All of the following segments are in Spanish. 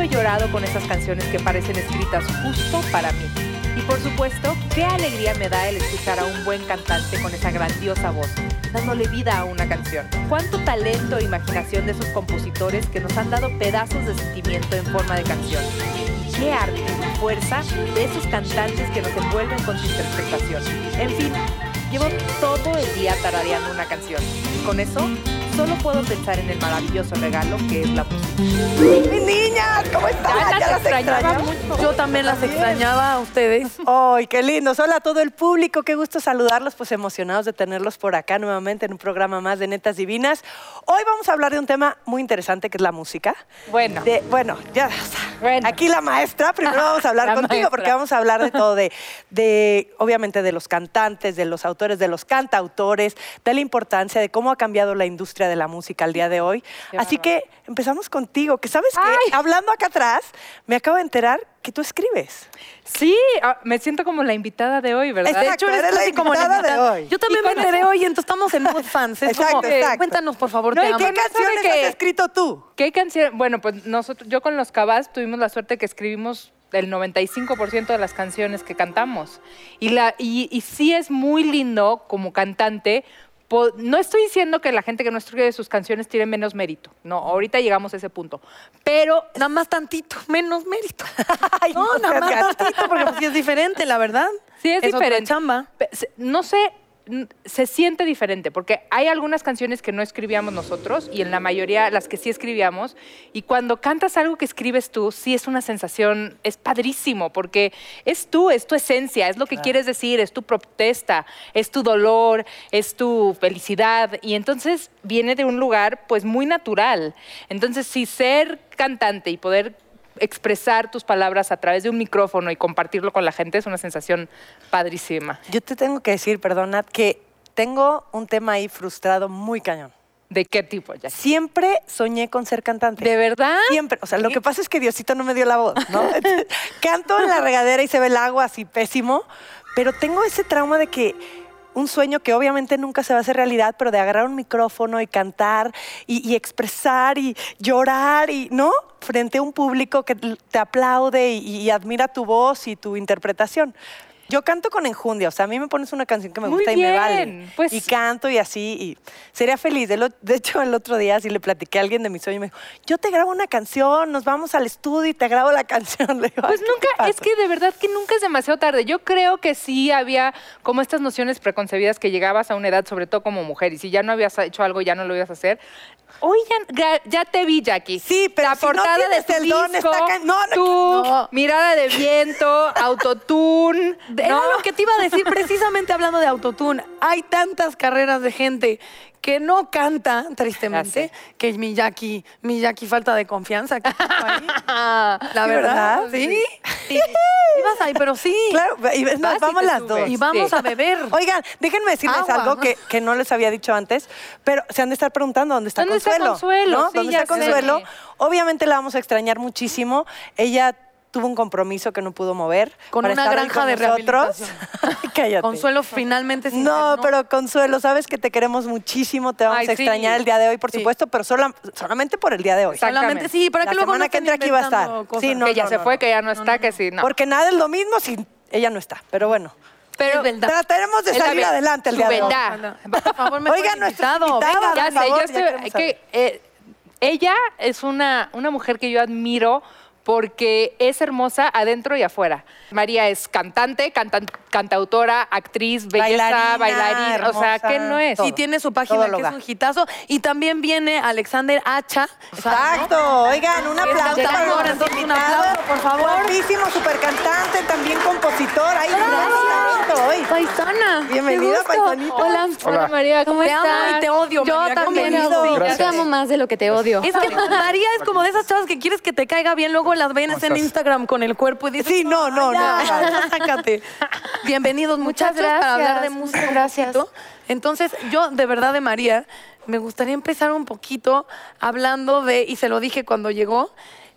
He llorado con esas canciones que parecen escritas justo para mí. Y por supuesto, qué alegría me da el escuchar a un buen cantante con esa grandiosa voz, dándole vida a una canción. Cuánto talento e imaginación de esos compositores que nos han dado pedazos de sentimiento en forma de canción. Y qué arte y fuerza de esos cantantes que nos envuelven con su interpretación. En fin, llevo todo el día tarareando una canción. Y con eso, solo puedo pensar en el maravilloso regalo que es la música. ¡Mis niñas! ¿Cómo están? Ya las las extrañaba mucho. Yo también las extrañaba a ustedes. ¡Ay, qué lindos! Hola a todo el público, qué gusto saludarlos, pues emocionados de tenerlos por acá nuevamente en un programa más de Netas Divinas. Hoy vamos a hablar de un tema muy interesante que es la música. Bueno. De- bueno, ya, Bueno. aquí la maestra, primero vamos a hablar La contigo maestra. porque vamos a hablar de todo, de, de, obviamente de los cantantes, de los autores, de los cantautores, de la importancia de cómo ha cambiado la industria de la música al día de hoy. Qué Así que empezamos contigo, que sabes que hablando acá atrás, me acabo de enterar que tú escribes. Sí, ah, me siento como la invitada de hoy, ¿verdad? Exacto, De hecho, eres eres la casi como la invitada de invitada. hoy. Yo también me enteré hoy, entonces estamos en mood fans. Es Exacto, como, exacto. cuéntanos, por favor, No, te y amo. ¿Qué ¿no sabe canciones que- has escrito tú? ¿Qué canción? Bueno, pues nosotros, yo con los Cabas tuvimos la suerte que escribimos el 95% de las canciones que cantamos. Y, la, y, y sí es muy lindo como cantante. No estoy diciendo que la gente que no escribe sus canciones tiene menos mérito. No, ahorita llegamos a ese punto. Pero Nada más tantito, menos mérito. Ay, No, no nada más tantito, porque pues sí es diferente, la verdad. Sí, es, otra diferente. chamba. No sé, se siente diferente, porque hay algunas canciones que no escribíamos nosotros y en la mayoría las que sí escribíamos. Y cuando cantas algo que escribes tú, sí es una sensación, es padrísimo, porque es tú, es tu esencia, es lo que quieres decir, es tu protesta, es tu dolor, es tu felicidad. Y entonces viene de un lugar pues muy natural. Entonces, si ser cantante y poder expresar tus palabras a través de un micrófono y compartirlo con la gente es una sensación padrísima. Yo te tengo que decir, perdona, que tengo un tema ahí frustrado muy cañón. ¿De qué tipo, ya? Siempre soñé con ser cantante. ¿De verdad? Siempre. O sea, lo que pasa es que Diosito no me dio la voz, ¿no? Canto en la regadera y se ve el agua así pésimo, pero tengo ese trauma de que un sueño que obviamente nunca se va a hacer realidad, pero de agarrar un micrófono y cantar y, expresar y llorar y, ¿no? Frente a un público que te aplaude y admira tu voz y tu interpretación. Yo canto con enjundia, o sea, a mí me pones una canción que me Muy gusta y me vale. pues- y canto y así, y sería feliz. De, lo- de hecho, el otro día sí le platiqué a alguien de mi sueño y me dijo, yo te grabo una canción, nos vamos al estudio y te grabo la canción. Le digo, Pues "Ay, ¿qué nunca, es pasa?". que de verdad que nunca es demasiado tarde. Yo creo que sí había como estas nociones preconcebidas que llegabas a una edad, sobre todo como mujer, y si ya no habías hecho algo, ya no lo ibas a hacer. Hoy ya, te vi, Jackie. Sí, pero la si no portada de tu el don, disco, está no, no, tú, no. mirada de viento, autotune. Era ¿no? lo que te iba a decir precisamente hablando de autotune. Hay tantas carreras de gente que no canta, tristemente, que es mi Jackie, mi Jackie falta de confianza. que ahí. La verdad, sí. Sí. Ibas ahí, pero sí. Claro, y vamos las dos. Y vamos Sí. a beber. Oigan, déjenme decirles Agua. algo que, que no les había dicho antes, pero se han de estar preguntando dónde está ¿Dónde está Consuelo. Consuelo? ¿no? ¿Dónde está. Consuelo? Obviamente la vamos a extrañar muchísimo. Ella tuvo un compromiso que no pudo mover. Con para una estar granja con de nosotros. rehabilitación. Cállate. Consuelo finalmente se No, internó. pero Consuelo, sabes que te queremos muchísimo, te vamos Ay, a extrañar sí. el día de hoy, por Sí. supuesto, pero sola- solamente por el día de hoy. Solamente sí, para La que luego semana no que entra aquí va a estar. inventando cosas. Sí, no, que ya se no, fue, no. que ya no está, que sí, no. Porque nada es lo mismo si ella no está, pero bueno. Pero. Trataremos de salir adelante el día de hoy. Por favor, me Oigan, ponen nuestro invitado. ya sé, estoy- que, eh, ella es una, una mujer que yo admiro porque es hermosa adentro y afuera. María es cantante, cantan- cantautora, actriz, belleza, Bailarina, bailarina, o sea, hermosa, ¿qué no es? todo. Y tiene su página que es un hitazo. Y también viene Alexander Hacha. Exacto, oigan, un aplauso para entonces, un aplauso, por favor. Guapísimo, super cantante, también compositor. Ay, gracias hoy. Paisana. Bienvenida, paisanita. Hola, Hola, María, ¿cómo Te estás? amo y te odio, Yo María, también. Yo te amo más de lo que te odio. Es que María es como de esas chavas que quieres que te caiga bien, luego las ven en? Instagram con el cuerpo y dices, Sí, no, no, no. sácate. Bienvenidos muchachos para hablar de música. gracias. Entonces, yo de verdad de María, me gustaría empezar un poquito hablando de, y se lo dije cuando llegó,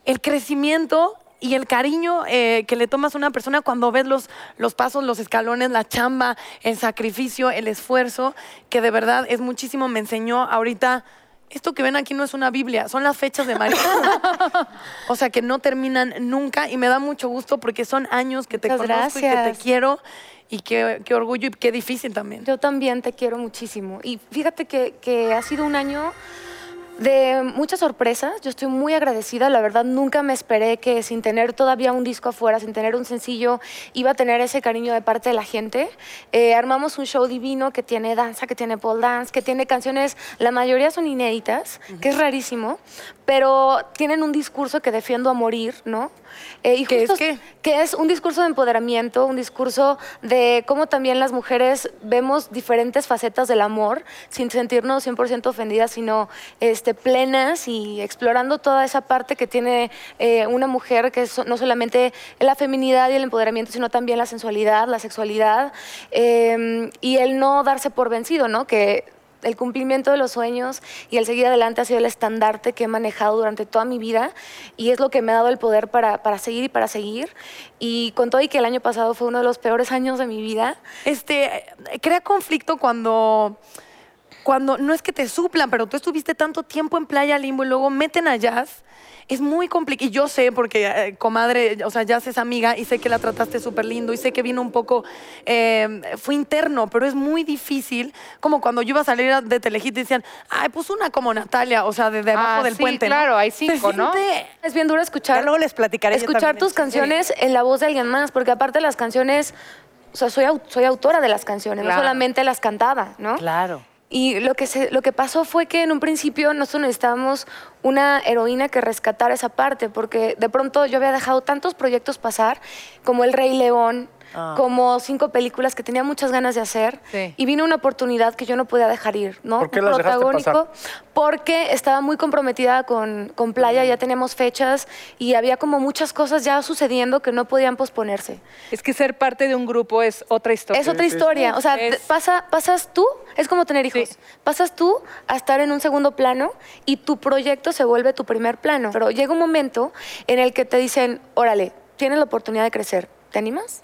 el crecimiento y el cariño eh, que le tomas a una persona cuando ves los, los pasos, los escalones, la chamba, el sacrificio, el esfuerzo, que de verdad es muchísimo. Me enseñó ahorita. Esto que ven aquí no es una Biblia, son las fechas de María. o sea, que no terminan nunca y me da mucho gusto porque son años que te Muchas conozco y que te quiero y qué, qué orgullo y qué difícil también. Yo también te quiero muchísimo. Y fíjate que, que ha sido un año de muchas sorpresas. Yo estoy muy agradecida. La verdad, nunca me esperé que sin tener todavía un disco afuera, sin tener un sencillo, iba a tener ese cariño de parte de la gente. Eh, armamos un show divino que tiene danza, que tiene pole dance, que tiene canciones, la mayoría son inéditas, que es rarísimo, pero tienen un discurso que defiendo a morir, ¿no? Eh, y ¿Qué es justo- qué? que es un discurso de empoderamiento, un discurso de cómo también las mujeres vemos diferentes facetas del amor sin sentirnos 100% ofendidas, sino este, plenas y explorando toda esa parte que tiene eh, una mujer, que es no solamente la feminidad y el empoderamiento, sino también la sensualidad, la sexualidad eh, y el no darse por vencido, ¿no? Que el cumplimiento de los sueños y el seguir adelante ha sido el estandarte que he manejado durante toda mi vida y es lo que me ha dado el poder para, para seguir y para seguir. Y con todo y que el año pasado fue uno de los peores años de mi vida, Este, crea conflicto cuando, cuando no es que te suplan, pero tú estuviste tanto tiempo en Playa Limbo y luego meten a Jazz. Es muy complicado. Y yo sé, porque eh, comadre, o sea, Jazz es amiga y sé que la trataste súper lindo y sé que vino un poco, eh, fue interno, pero es muy difícil. Como cuando yo iba a salir de Telehit y decían, ay, pues una como Natalia, o sea, de debajo Ah, del sí, puente. ¿no? claro, hay Se cinco, ¿no? es bien duro Ya escuchar. luego les platicaré. escuchar tus canciones en la voz de alguien más, porque aparte las canciones, o sea, soy, soy autora de las canciones, Claro. no solamente las cantaba, ¿no? Claro. Y lo que, se, lo que pasó fue que en un principio nosotros necesitábamos una heroína que rescatara esa parte, porque de pronto yo había dejado tantos proyectos pasar, como El Rey León, Ah. como cinco películas que tenía muchas ganas de hacer, Sí. y vino una oportunidad que yo no podía dejar ir, ¿no? ¿Por qué las dejaste Porque estaba muy comprometida con, con Playa, ya teníamos fechas y había como muchas cosas ya sucediendo que no podían posponerse. Es que ser parte de un grupo es otra historia. Es otra historia. O sea, Es- pasa, pasas tú, es como tener hijos. Sí. Pasas tú a estar en un segundo plano y tu proyecto se vuelve tu primer plano. Pero llega un momento en el que te dicen, órale, tienes la oportunidad de crecer. ¿Te animas?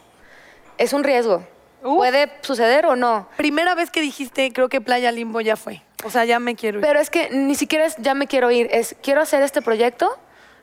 Es un riesgo. Uf. Puede suceder o no. Primera vez que dijiste, creo que Playa Limbo ya fue. O sea, ya me quiero ir. Pero es que ni siquiera es ya me quiero ir, es quiero hacer este proyecto.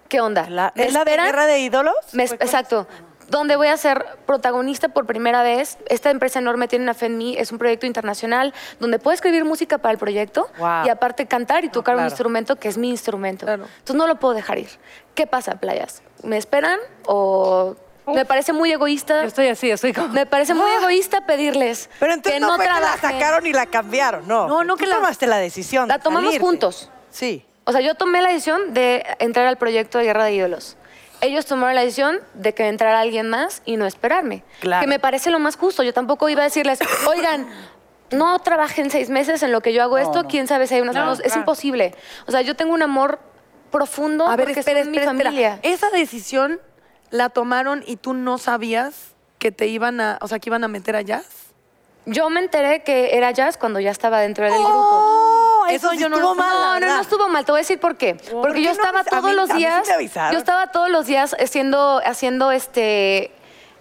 ¿Qué onda? La, ¿Me ¿Es la de? Guerra de Ídolos? Me- ¿Fue con- exacto. Donde voy a ser protagonista por primera vez. Esta empresa enorme tiene una fe en mí. Es un proyecto internacional donde puedo escribir música para el proyecto Wow. y aparte cantar y tocar un claro. instrumento que es mi instrumento. Claro. Entonces no lo puedo dejar ir. ¿Qué pasa, playas? ¿Me esperan o me parece muy egoísta? Yo estoy así, estoy como... Me parece muy egoísta pedirles Pero entonces que no, no, fue que la sacaron y la cambiaron, no. No, no Tú que la- tomaste la decisión. La de tomamos salirte. juntos. Sí. O sea, yo tomé la decisión de entrar al proyecto de Guerra de Ídolos. Ellos tomaron la decisión de que entrara alguien más y no esperarme. Claro. Que me parece lo más justo. Yo tampoco iba a decirles, oigan, no trabajen seis meses en lo que yo hago esto, quién sabe si hay unas No, manos. Es claro. imposible. O sea, yo tengo un amor profundo a ver, porque espera, espera, mi espera. familia. Esa decisión la tomaron y tú no sabías que te iban a, o sea, que iban a meter a Jazz. Yo me enteré que era jazz cuando ya estaba dentro del grupo. Oh, Eso eso sí yo no estuvo lo- mal. la No, no, estuvo mal. Te voy a decir por qué. Porque qué yo no estaba me- a todos mí- los a mí sí días. me avisaron. yo estaba todos los días haciendo, haciendo este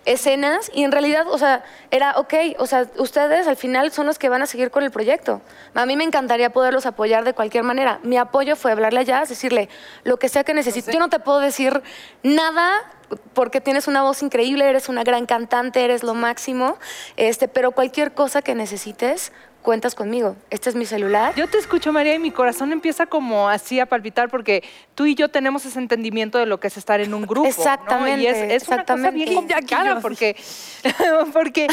escenas y en realidad, o sea, era ok, o sea, ustedes al final son los que van a seguir con el proyecto. A mí me encantaría poderlos apoyar de cualquier manera. Mi apoyo fue hablarle a Jazz, decirle lo que sea que necesite. Yo no te puedo decir nada porque tienes una voz increíble, eres una gran cantante, eres lo máximo, este, pero cualquier cosa que necesites, cuentas conmigo. Este es mi celular. Yo te escucho, María, y mi corazón empieza como así a palpitar porque tú y yo tenemos ese entendimiento de lo que es estar en un grupo. ¿no? Exactamente, Y es, es una cosa exactamente. bien complicada porque, porque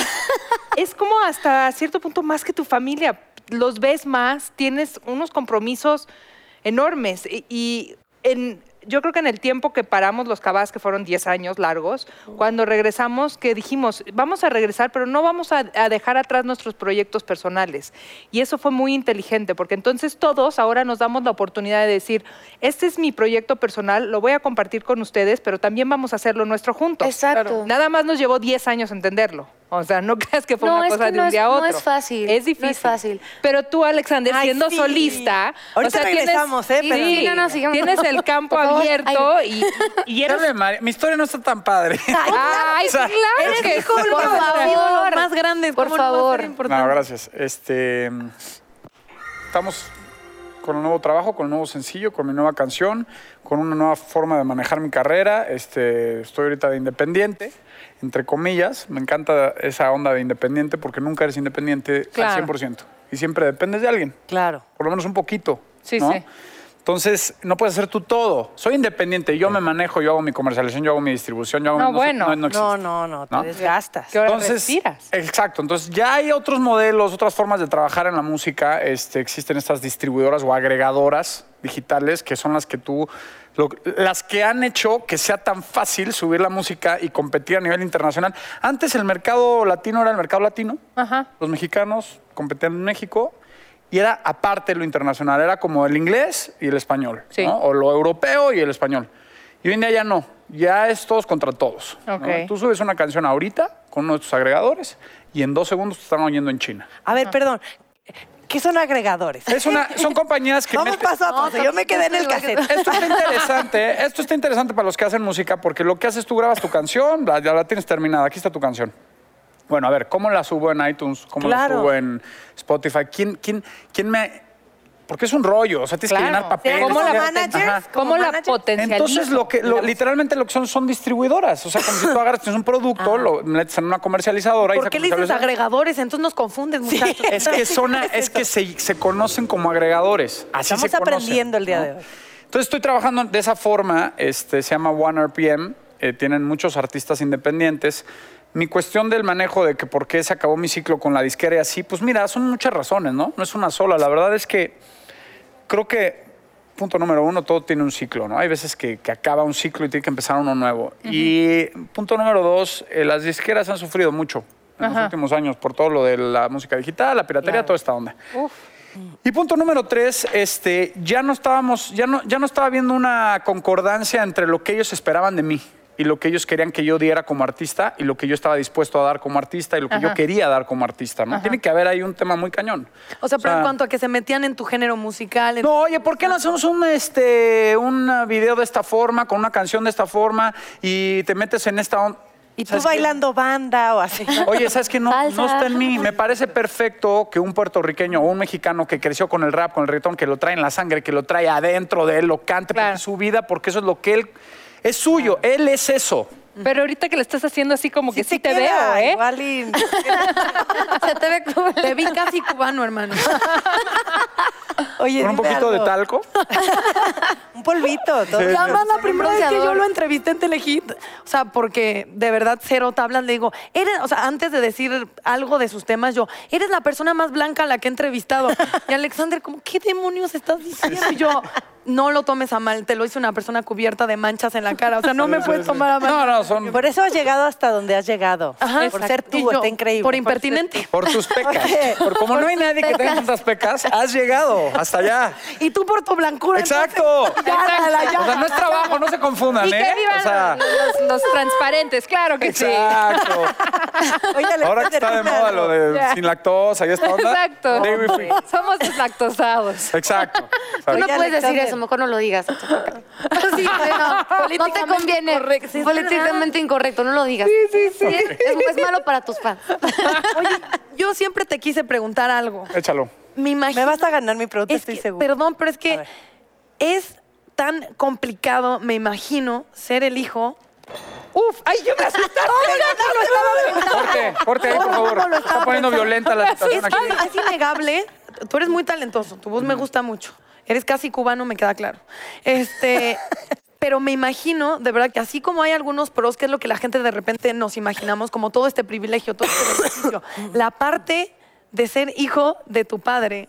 es como hasta cierto punto más que tu familia. Los ves más, tienes unos compromisos enormes. Y, y en, yo creo que en el tiempo que paramos los cabas, que fueron 10 años largos, cuando regresamos, que dijimos, vamos a regresar, pero no vamos a, a dejar atrás nuestros proyectos personales. Y eso fue muy inteligente, porque entonces todos ahora nos damos la oportunidad de decir, este es mi proyecto personal, lo voy a compartir con ustedes, pero también vamos a hacerlo nuestro juntos. Exacto. Nada más nos llevó 10 años entenderlo. O sea, no creas que fue No, una es cosa de no un es- día a no otro. es fácil, no Es es difícil. fácil. Pero tú, Alexander, Ay, siendo sí. solista. Ahorita regresamos, ¿eh? Sí, Pero- Sí, no, no, sigamos. tienes el campo abierto y, y eres. Dale, Mi historia no está tan padre. Ay, sí, claro Eres que hijo favor. más grandes. Por ¿cómo no favor. No, gracias. Este, estamos con un nuevo trabajo, con un nuevo sencillo, con mi nueva canción, con una nueva forma de manejar mi carrera. Este, estoy ahorita de independiente, entre comillas. Me encanta esa onda de independiente porque nunca eres independiente Claro. al 100%. Y siempre dependes de alguien, Claro. por lo menos un poquito. Sí, ¿no? sí. Entonces, no puedes hacer tú todo. Soy independiente, yo me manejo, yo hago mi comercialización, yo hago mi distribución, yo hago No, mi... bueno. no, no existe. No, no, no, te ¿No? desgastas. ¿Qué hora Entonces, respiras? exacto. Entonces, ya hay otros modelos, otras formas de trabajar en la música. Este, existen estas distribuidoras o agregadoras digitales que son las que tú, lo- las que han hecho que sea tan fácil subir la música y competir a nivel internacional. Antes el mercado latino era el mercado latino. Ajá. Los mexicanos competían en México y era aparte lo internacional. Era como el inglés y el español. Sí. ¿no? O lo europeo y el español. Y hoy en día ya no. Ya es todos contra todos. Tú subes una canción ahorita con uno de tus agregadores y en dos segundos te están oyendo en China. A ver, perdón. ¿Qué son agregadores? Es una, son compañías que Vamos meten- paso a paso. Yo me quedé en el cassette. Esto está interesante, esto está interesante para los que hacen música porque lo que haces tú grabas tu canción, la- ya la tienes terminada, aquí está tu canción. Bueno, a ver, ¿cómo la subo en iTunes? ¿Cómo la Claro. subo en Spotify? ¿Quién, quién, quién me...? Porque es un rollo, o sea, tienes que llenar papeles. ¿Cómo la? ¿Cómo como la manager? potencializo? Entonces, lo que, lo- literalmente lo que son son distribuidoras. O sea, como si tú agarras tienes un producto, lo metes en una comercializadora y ¿Por qué le dices agregadores? Entonces nos confundes, muchachos. Es que, son, es que se, se conocen como agregadores. Así Estamos se conocen, aprendiendo el día ¿no? de hoy. Entonces estoy trabajando de esa forma, este, se llama One RPM, eh, tienen muchos artistas independientes. Mi cuestión del manejo de que por qué se acabó mi ciclo con la disquera y así, pues mira, son muchas razones, ¿no? No es una sola. La verdad es que creo que, punto número uno, todo tiene un ciclo, ¿no? Hay veces que, que acaba un ciclo y tiene que empezar uno nuevo. Y punto número dos, eh, las disqueras han sufrido mucho en los últimos años por todo lo de la música digital, la piratería, toda esta onda. Y punto número tres, este, ya no estábamos, ya no, ya no estaba viendo una concordancia entre lo que ellos esperaban de mí y lo que ellos querían que yo diera como artista y lo que yo estaba dispuesto a dar como artista y lo que yo quería dar como artista, ¿no? Tiene que haber ahí un tema muy cañón. O sea, pero en cuanto a que se metían en tu género musical. en- No, oye, ¿por qué no hacemos un, este, un video de esta forma, con una canción de esta forma y te metes en esta onda? Y tú bailando banda o así. Oye, ¿sabes qué? No, no está en mí. Me parece perfecto que un puertorriqueño o un mexicano que creció con el rap, con el reggaetón, que lo trae en la sangre, que lo trae adentro de él, lo cante, Claro. es su vida, porque eso es lo que él... Es suyo, él es eso. Pero ahorita que lo estás haciendo así como que sí, te queda, veo, ¿eh? Igual y- Se te ve como... Te vi casi cubano, hermano. Oye, Con un dime poquito de algo. talco. Un polvito. todo. Sí. La más la primera vez que yo lo entrevisté en Telehit, o sea, porque de verdad cero tablas, le digo, eres, o sea, antes de decir algo de sus temas, yo, eres la persona más blanca a la que he entrevistado. Y Alexander, como, ¿qué demonios estás diciendo? Y yo, no lo tomes a mal, te lo hice una persona cubierta de manchas en la cara, o sea, no me puedes tomar a mal. No, no, son Por eso has llegado hasta donde has llegado. Ajá, por exacto. ser tú, yo, está increíble. Por impertinente. por tus pecas. Oye, Por como no hay nadie que tenga tantas pecas, has llegado hasta allá. Y tú por tu blancura. Exacto. entonces, ya, la- ya. O sea, no es trabajo, no se confundan, Y ¿eh? que vivan O sea, los, los transparentes, claro que sí. exacto. Oye, Alexander, Ahora que está de moda lo de Ya. sin lactosa y esta onda. Exacto. Dairy free. Somos deslactosados. Exacto. Tú no Oye, puedes decir Alexander. Eso, mejor no lo digas. Sí, no, no te conviene. incorrecto. Sí, políticamente incorrecto, no lo digas. Sí, sí, sí. Es, es malo para tus fans. Oye, yo siempre te quise preguntar algo. Échalo. Me imagino. Me vas a ganar mi pregunta, Es estoy segura. Perdón, pero es que es tan complicado, me imagino, ser el hijo. Uf, ay, yo me asusté. Corte, corte ahí, por favor. ¿Cómo lo Está poniendo pensando? violenta la Es, situación aquí. es innegable. Tú eres muy talentoso, tu voz me gusta mucho. Eres casi cubano, me queda claro. Este, pero me imagino, de verdad, que así como hay algunos pros, que es lo que la gente de repente nos imaginamos, como todo este privilegio, todo este beneficio, la parte de ser hijo de tu padre.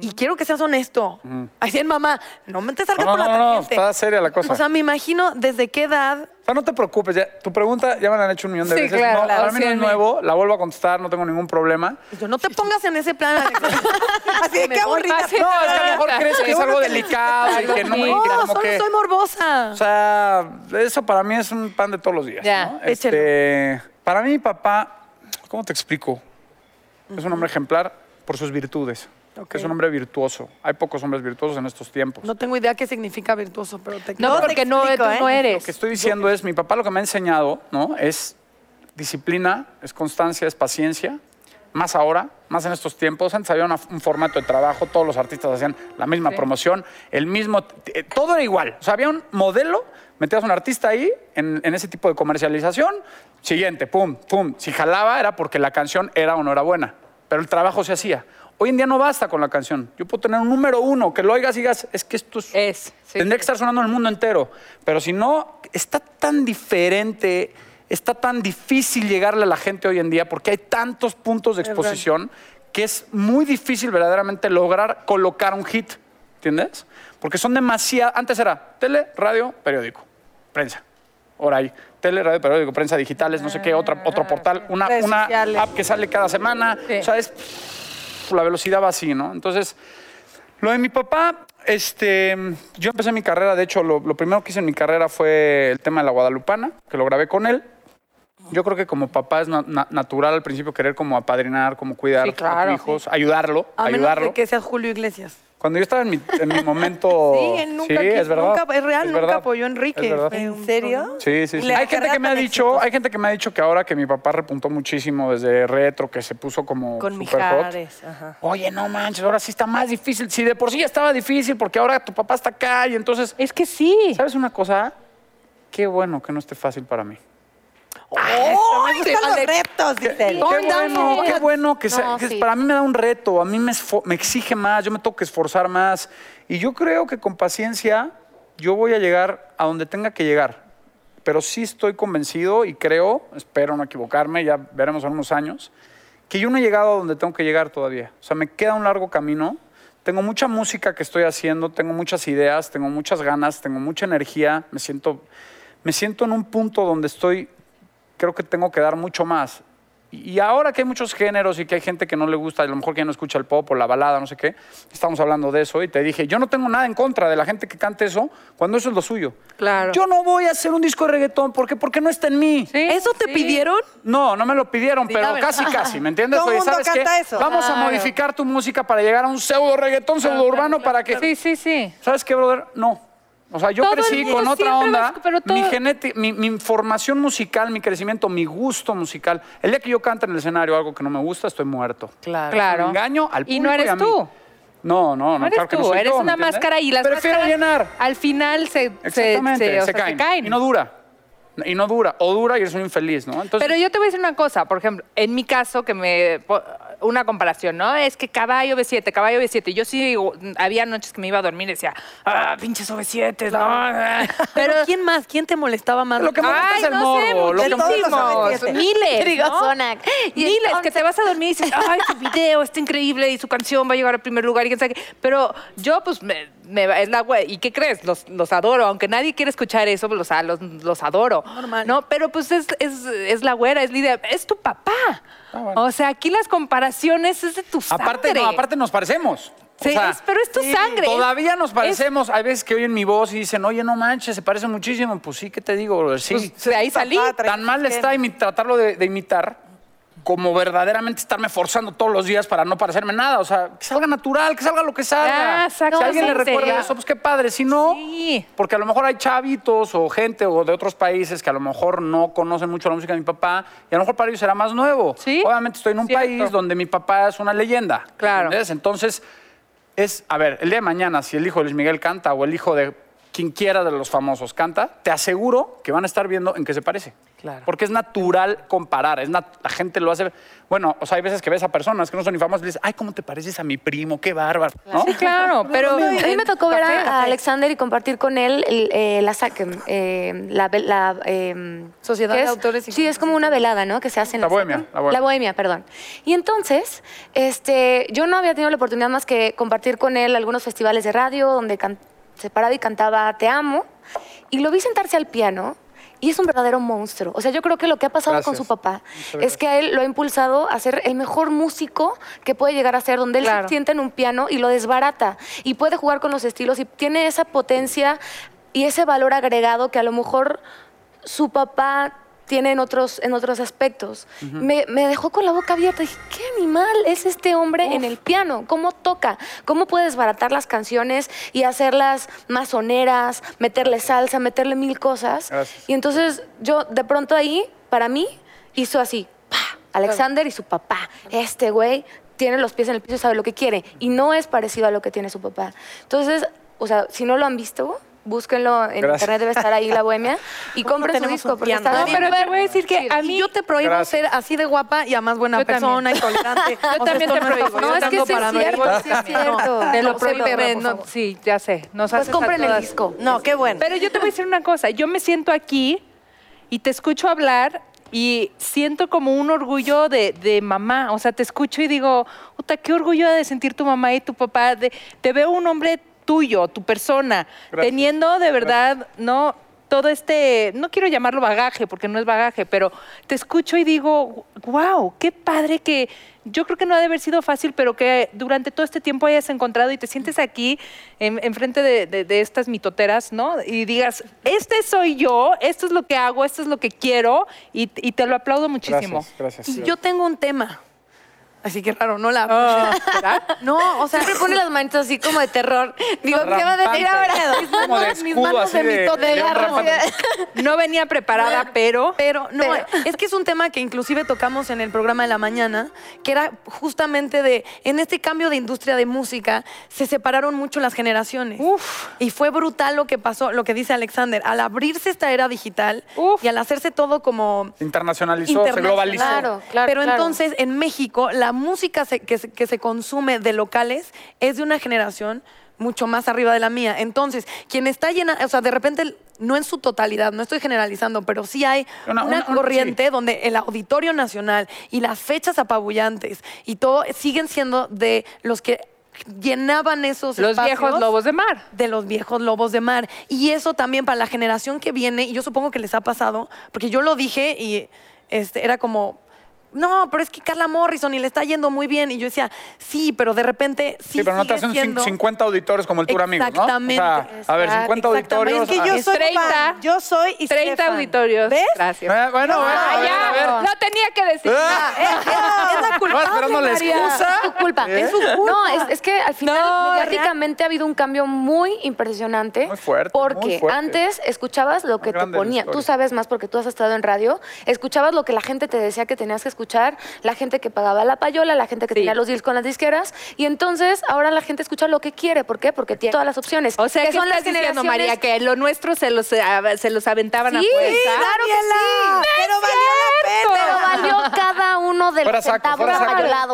Y quiero que seas honesto. Así en mamá, no me te salgas No, por la no, no, está seria la cosa. O sea, me imagino desde qué edad sea, no te preocupes, ya, tu pregunta ya me la han hecho un millón de Sí, veces. claro, no, claro, para mí no sí, es nuevo, la vuelvo a contestar, no tengo ningún problema. Yo no te pongas en ese plan, Alexander. Así de Me qué voy aburrida. fácil. No, es que a lo mejor crees que es algo delicado y que no, y No, que como solo que... soy morbosa. O sea, eso para mí es un pan de todos los días. Ya, ¿no? Este, para mí, mi papá, ¿Cómo te explico? Es un hombre ejemplar por sus virtudes. Es un hombre virtuoso. Hay pocos hombres virtuosos en estos tiempos. No tengo idea qué significa virtuoso, pero te No, porque no, explico, tú ¿eh? no Lo eres. que estoy diciendo es, mi papá lo que me ha enseñado, ¿no? Es disciplina, es constancia, es paciencia. Más ahora, más en estos tiempos. Antes había una- un formato de trabajo, todos los artistas hacían la misma promoción, el mismo, eh, todo era igual. O sea, había un modelo, metías un artista ahí en, en ese tipo de comercialización, siguiente, pum, pum. Si jalaba era porque la canción era o no era buena, pero el trabajo se hacía. Hoy en día no basta con la canción. Yo puedo tener un número uno, que lo oigas y digas, es que esto es Es, sí. Tendría que estar sonando en el mundo entero. Pero si no, está tan diferente, está tan difícil llegarle a la gente hoy en día porque hay tantos puntos de exposición que es muy difícil verdaderamente lograr colocar un hit. ¿Entiendes? Porque son demasiadas. Antes era tele, radio, periódico, prensa. Ahora hay tele, radio, periódico, prensa digitales, no sé qué, otra, otro portal, una, Redes una sociales. app que sale cada semana. Sí. O sea, es la velocidad va así, ¿no? Entonces, lo de mi papá, este, yo empecé mi carrera, de hecho, lo, lo primero que hice en mi carrera fue el tema de la Guadalupana, que lo grabé con él. Yo creo que como papá es na- na- natural al principio querer como apadrinar, como cuidar Sí, a tus hijos, ayudarlo, A menos ayudarlo. de que seas Julio Iglesias. Cuando yo estaba en mi, en mi momento... Sí, él nunca sí, es verdad. nunca- es real, nunca verdad, apoyó a Enrique. es ¿En serio? Sí, sí, sí. Hay gente que me ha dicho, exitosa. hay gente que me ha dicho que ahora que mi papá repuntó muchísimo desde retro, que se puso como Con super hot. Ajá. Oye, no manches, ahora sí está más difícil. Si de por sí ya estaba difícil, porque ahora tu papá está acá y entonces. Es que sí. ¿Sabes una cosa? Qué bueno que no esté fácil para mí. ¡Oh! Me gustan los retos. Qué Ay, bueno, qué bueno que, sea- que sí. para mí me da un reto, a mí me, me exige más, yo me tengo que esforzar más. Y yo creo que con paciencia yo voy a llegar a donde tenga que llegar. Pero sí estoy convencido y creo, espero no equivocarme, ya veremos en unos años, que yo no he llegado a donde tengo que llegar todavía. O sea, me queda un largo camino. Tengo mucha música que estoy haciendo, tengo muchas ideas, tengo muchas ganas, tengo mucha energía. Me siento, me siento en un punto donde estoy creo que tengo que dar mucho más. Y ahora que hay muchos géneros y que hay gente que no le gusta, a lo mejor que ya no escucha el pop o la balada, no sé qué, estamos hablando de eso y te dije, yo no tengo nada en contra de la gente que cante eso cuando eso es lo suyo. Claro. Yo no voy a hacer un disco de reggaetón porque, porque no está en mí. Sí, ¿Eso te sí. pidieron? No, no me lo pidieron, pero casi, casi, ¿me entiendes? Todo Oye, mundo ¿sabes qué? canta eso. Vamos a modificar tu música para llegar a un pseudo reggaetón, pseudo urbano para que... Sí, sí, sí. ¿Sabes qué, brother? No. O sea, yo Todo crecí con otra onda. pero todo- Mi, geneti- mi, mi formación musical, mi crecimiento, mi gusto musical. El día que yo canto en el escenario algo que no me gusta, estoy muerto. Claro. Claro. Me engaño al Y público no eres a mí. tú. No, no, no, No eres claro que tú, no soy eres yo, ¿me una máscara y las Prefiero máscaras llenar. al final se, se, Exactamente, se- o se, sea, caen. se caen. Y no dura. Y no dura. O dura y eres un infeliz, ¿no? Entonces, Pero yo te voy a decir una cosa, por ejemplo, en mi caso, que me. Una comparación, ¿no? Es que caballo B7, caballo B7. Yo sí, había noches que me iba a dormir y decía, ah, pinches OV7, no. Pero ¿quién más? ¿Quién te molestaba más? Lo que molesta Ay, es el no sé, morbo. Lo que De todos los muchísimos, OV7. miles, Digo, ¿no? Miles, que te vas a dormir y dices, ay, su video está increíble y su canción va a llegar al primer lugar y quién sabe qué. Pero yo, pues, me, me va- es la güey. ¿Y qué crees? Los, los adoro. Aunque nadie quiere escuchar eso, los, a- los, los adoro. Normal. No, pero pues es, es, es la güera, es Lidia, es tu papá. bueno. O sea, aquí las comparaciones es de tu sangre. aparte, no, aparte nos parecemos. O Sí, sea, es- pero es tu sangre. Todavía nos parecemos. Hay veces que oyen mi voz y dicen, oye, no manches, se parece muchísimo. Pues sí, ¿qué te digo? Sí. Pues, de ahí salí. Tan mal está imi- tratarlo de, de imitar como verdaderamente estarme forzando todos los días para no parecerme nada. O sea, que salga natural, que salga lo que salga. Ah, exacto. Si a alguien No, le recuerda eso, pues qué padre. Si no, Sí. porque a lo mejor hay chavitos o gente o de otros países que a lo mejor no conocen mucho la música de mi papá y a lo mejor para ellos será más nuevo. Sí, Obviamente estoy en un cierto. país donde mi papá es una leyenda. Claro. Entonces, es, a ver, el día de mañana, si el hijo de Luis Miguel canta o el hijo de quien quiera de los famosos canta, te aseguro que van a estar viendo en qué se parece. Claro. Porque es natural comparar, es nat- la gente lo hace. Bueno, o sea, hay veces que ves a personas que no son ni famosas y dices, ay, ¿cómo te pareces a mi primo? Qué bárbaro. ¿no? Sí, claro, pero... a mí me tocó ver a. Alexander y compartir con él el, eh, la eh, la, ve- la, eh, Sociedad ¿qué de es? Autores y Sí, es como una velada, ¿no? Que se hace en La la, bohemia, la bohemia. La bohemia, perdón. Y entonces, este, yo no había tenido la oportunidad más que compartir con él algunos festivales de radio donde can- se paraba y cantaba Te amo. Y lo vi sentarse al piano. Y es un verdadero monstruo. O sea, yo creo que lo que ha pasado con su papá es que a él lo ha impulsado a ser el mejor músico que puede llegar a ser, donde él Claro. se sienta en un piano y lo desbarata y puede jugar con los estilos y tiene esa potencia y ese valor agregado que a lo mejor su papá tiene en otros, en otros aspectos. me, me dejó con la boca abierta. Dije, ¿qué animal es este hombre en el piano? ¿Cómo toca? ¿Cómo puede desbaratar las canciones y hacerlas más soneras, meterle salsa, meterle mil cosas? Gracias. Y entonces yo de pronto ahí, para mí, hizo así. ¡pa! Alexander y su papá. Este güey tiene los pies en el piso y sabe lo que quiere. Y no es parecido a lo que tiene su papá. Entonces, o sea, si no lo han visto, búsquenlo en Gracias. internet, debe estar ahí la bohemia. Y ¿Cómo no compren su disco porque está No, pero te voy a decir que a mí yo te prohíbo Gracias. ser así de guapa y a más buena Yo también. persona y tolerante. Yo O sea, también te no prohíbo. No, es que sí es cierto, sí es cierto. Te lo prohíbo. sí, no, ya sé. Nos Pues compren el disco. No, qué bueno. Pero yo te voy a decir una cosa. Yo me siento aquí y te escucho hablar y siento como un orgullo de, de mamá. O sea, te escucho y digo, puta, qué orgullo de sentir tu mamá y tu papá. De, te veo un hombre tuyo, tu persona, Gracias. teniendo de verdad, ¿no? Todo este, no quiero llamarlo bagaje, porque no es bagaje, pero te escucho y digo, wow, qué padre que yo creo que no ha de haber sido fácil, pero que durante todo este tiempo hayas encontrado y te sientes aquí en, enfrente de, de- de estas mitoteras, ¿no? Y digas, este soy yo, esto es lo que hago, esto es lo que quiero, y, y te lo aplaudo muchísimo. Gracias, gracias. Y yo tengo un tema. Así que raro, no la. ¿será? No, o sea, Siempre pone las manitas así como de terror. Digo, ¿qué va a decir ahora? Rampante. Como de mis manos así de de, mitote, de león garras, rampante. No venía preparada, pero... Pero no, Pero- es que es un tema que inclusive tocamos en el programa de la mañana, que era justamente de, en este cambio de industria de música, se separaron mucho las generaciones. Uf. Y fue brutal lo que pasó, lo que dice Alexander, al abrirse esta era digital Uf. y al hacerse todo como Internacionalizó, se internacional. globalizó. Claro, claro, Pero claro. entonces en México la música se- que, se, que se consume de locales es de una generación mucho más arriba de la mía. Entonces, quien está llena, o sea, de repente, no en su totalidad, no estoy generalizando, pero sí hay Una- una, una- una- corriente donde el Auditorio Nacional y las fechas apabullantes y todo siguen siendo de los que llenaban esos Los viejos lobos de mar. de los viejos lobos de mar. Y eso también para la generación que viene, y yo supongo que les ha pasado, porque yo lo dije y este, era como, no, pero es que Carla Morrison y le está yendo muy bien. Y yo decía, sí, pero de repente sí. Sí, pero no te hacen siendo- 50 auditores como el Tour Amigos, ¿no? O sea, Exactamente. a ver, 50 Exactamente. auditorios. Es que ah, yo Es soy 30. fan. Yo soy y seré 30 fan. auditorios. ¿Ves? Gracias. Eh, bueno, bueno, Ah, a ver, ya, a ver. No tenía que decir. Ah. Es la ¿No culpable, esperando la excusa? Es tu culpa. ¿Eh? Es su culpa. No, es, es que al final No, mediáticamente ha habido un cambio muy impresionante. Muy fuerte, muy Porque fuerte. antes escuchabas lo que te la ponía. Tú sabes más porque tú has estado en radio. Escuchabas lo que la gente te decía que tenías que escuchar, la gente que pagaba la payola, la gente que Sí. tenía los deals con las disqueras. Y entonces ahora la gente escucha lo que quiere. ¿Por qué? Porque tiene todas las opciones. O sea, que ¿qué estás diciendo, María? Que lo nuestro se los, ah, se los aventaban Sí, a fuerza. claro que sí. pero valió la pena. Pero valió cada uno de Fuera los saco, fuera.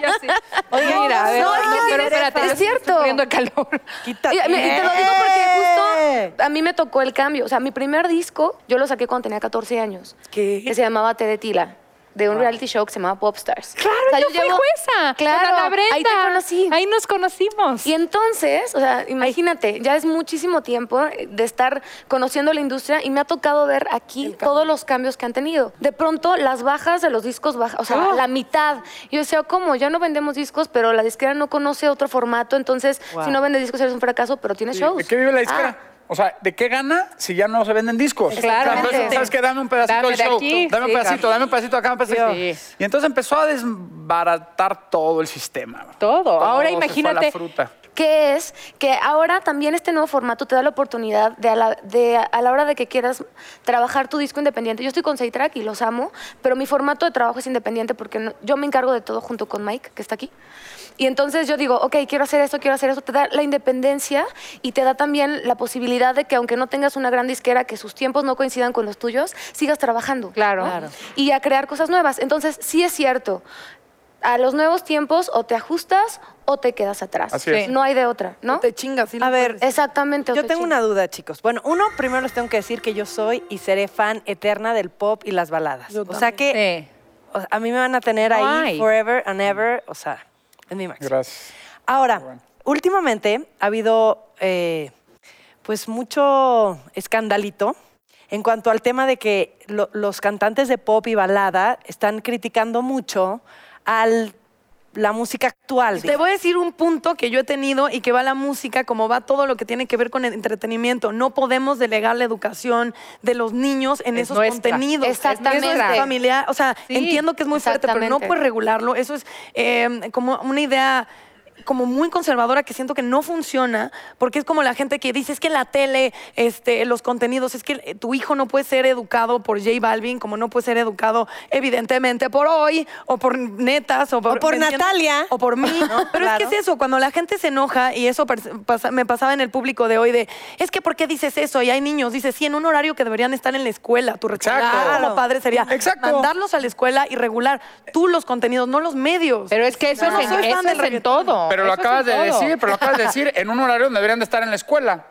Yo sí. Oye, mira, a ver, no, pero es- espérate, es estoy cierto. sufriendo calor. Quítate. Y, y te lo digo porque justo a mí me tocó el cambio. O sea, mi primer disco yo lo saqué cuando tenía 14 años. ¿Qué? Que se llamaba Te de Tila. De un reality show que se llamaba Popstars. Claro, O sea, yo, fui llevo- jueza. Claro, Ana Brenda. ahí te conocí. Ahí nos conocimos. Y entonces, o sea, imagínate, ya es muchísimo tiempo de estar conociendo la industria y me ha tocado ver aquí todos los cambios que han tenido. De pronto, las bajas de los discos bajan, o sea, Oh. la mitad. Yo decía, ¿cómo? Ya no vendemos discos, pero la disquera no conoce otro formato, entonces, Wow. si no vendes discos eres un fracaso, pero tienes shows. ¿De qué vive la disquera? Ah. O sea, ¿de qué gana si ya no se venden discos? Claro. Entonces. ¿sabes qué? Dame un pedacito Dame del de show. aquí, dame un pedacito, claro. dame un pedacito acá, un pedacito. Sí. Y entonces empezó a desbaratar todo el sistema. Todo. Ahora se fue a la imagínate. fruta. que es que ahora también este nuevo formato te da la oportunidad de a la, de a la hora de que quieras trabajar tu disco independiente. Yo estoy con Seitrack y los amo, pero mi formato de trabajo es independiente porque no- yo me encargo de todo junto con Mike, que está aquí. Y entonces yo digo, ok, quiero hacer esto, quiero hacer eso. Te da la independencia y te da también la posibilidad de que aunque no tengas una gran disquera, que sus tiempos no coincidan con los tuyos, sigas trabajando. Claro. ¿no? Claro. Y a crear cosas nuevas. Entonces, sí es cierto. A los nuevos tiempos o te ajustas o te quedas atrás. Así es. No hay de otra, ¿no? Te chingas. A ver, puedes. Exactamente. Yo te tengo chingas. una duda, chicos. Bueno, uno, primero les tengo que decir que yo soy y seré fan eterna del pop y las baladas. Yo o sea que Sí. a mí me van a tener No ahí hay. forever and ever, o sea, es mi máximo. Gracias. Ahora, bueno. últimamente ha habido eh, pues mucho escandalito en cuanto al tema de que lo- los cantantes de pop y balada están criticando mucho al la música actual. Te voy a decir un punto que yo he tenido y que va la música, como va todo lo que tiene que ver con el entretenimiento. No podemos delegar la educación de los niños en Es esos nuestra. contenidos. Exactamente. Eso es familiar. O sea, Sí, entiendo que es muy fuerte, pero no puedes regularlo. Eso es eh, como una idea como muy conservadora que siento que no funciona porque es como la gente que dice es que la tele, este, los contenidos, es que tu hijo no puede ser educado por J Balvin como no puede ser educado evidentemente por hoy o por netas o por. Natalia. o por mí. Pero es que es eso, cuando la gente se enoja, y eso pasa- me pasaba en el público de hoy, de, es que ¿por qué dices eso? Y hay niños, dices, sí, en un horario que deberían estar en la escuela. Tu responsabilidad como padre sería Exacto. mandarlos a la escuela y regular tú los contenidos, no los medios. Pero es que eso no es, en, eso es en todo. Pero lo acabas de todo. decir, pero lo acabas de decir en un horario donde deberían de estar en la escuela.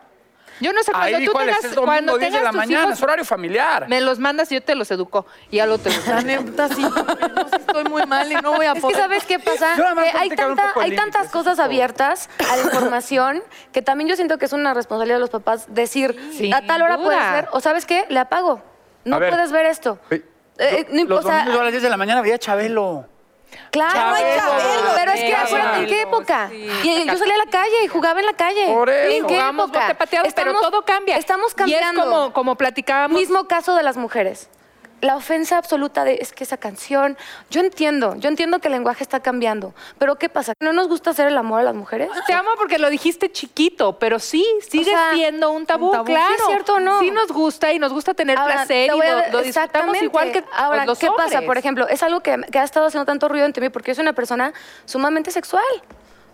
Yo no sé, cuando Ahí tú dijo tengas, es domingo cuando 10 de tengas la tus mañana, hijos, es horario familiar. me los mandas y yo te los educo. Y ya lo te La neta, sí, sí estoy muy mal y no voy a Es que poder. sabes qué pasa, Yo nada más que hay, tanta- poco de hay tantas límites, cosas es todo. abiertas a la información que también yo siento que es una responsabilidad de los papás decir Sin a tal hora duda. puedes ver o sabes qué le apago, no ver. puedes ver esto. Eh, no- los o sea, domingos a las 10 de la mañana veía Chabelo. Claro, Chabelo, Chabelo, pero es que acuérdate en qué época. sí. Y yo salía a la calle y jugaba en la calle. Por eso. ¿En qué Jugamos época? pateado, pero Estamos- todo cambia. Estamos Y cambiando. es como, como platicábamos. Mismo caso de las mujeres. La ofensa absoluta de es que esa canción, yo entiendo, yo entiendo que el lenguaje está cambiando, pero ¿qué pasa? ¿No nos gusta hacer el amor a las mujeres? Te amo porque lo dijiste chiquito, pero sí, sigue sea, siendo un tabú, un tabú. claro. ¿Sí es cierto o no? Sí nos gusta y nos gusta tener Ahora, placer y a- lo, lo disfrutamos igual que Ahora, los ¿qué pasa? Por ejemplo, es algo que, que ha estado haciendo tanto ruido entre mí porque yo soy una persona sumamente sexual.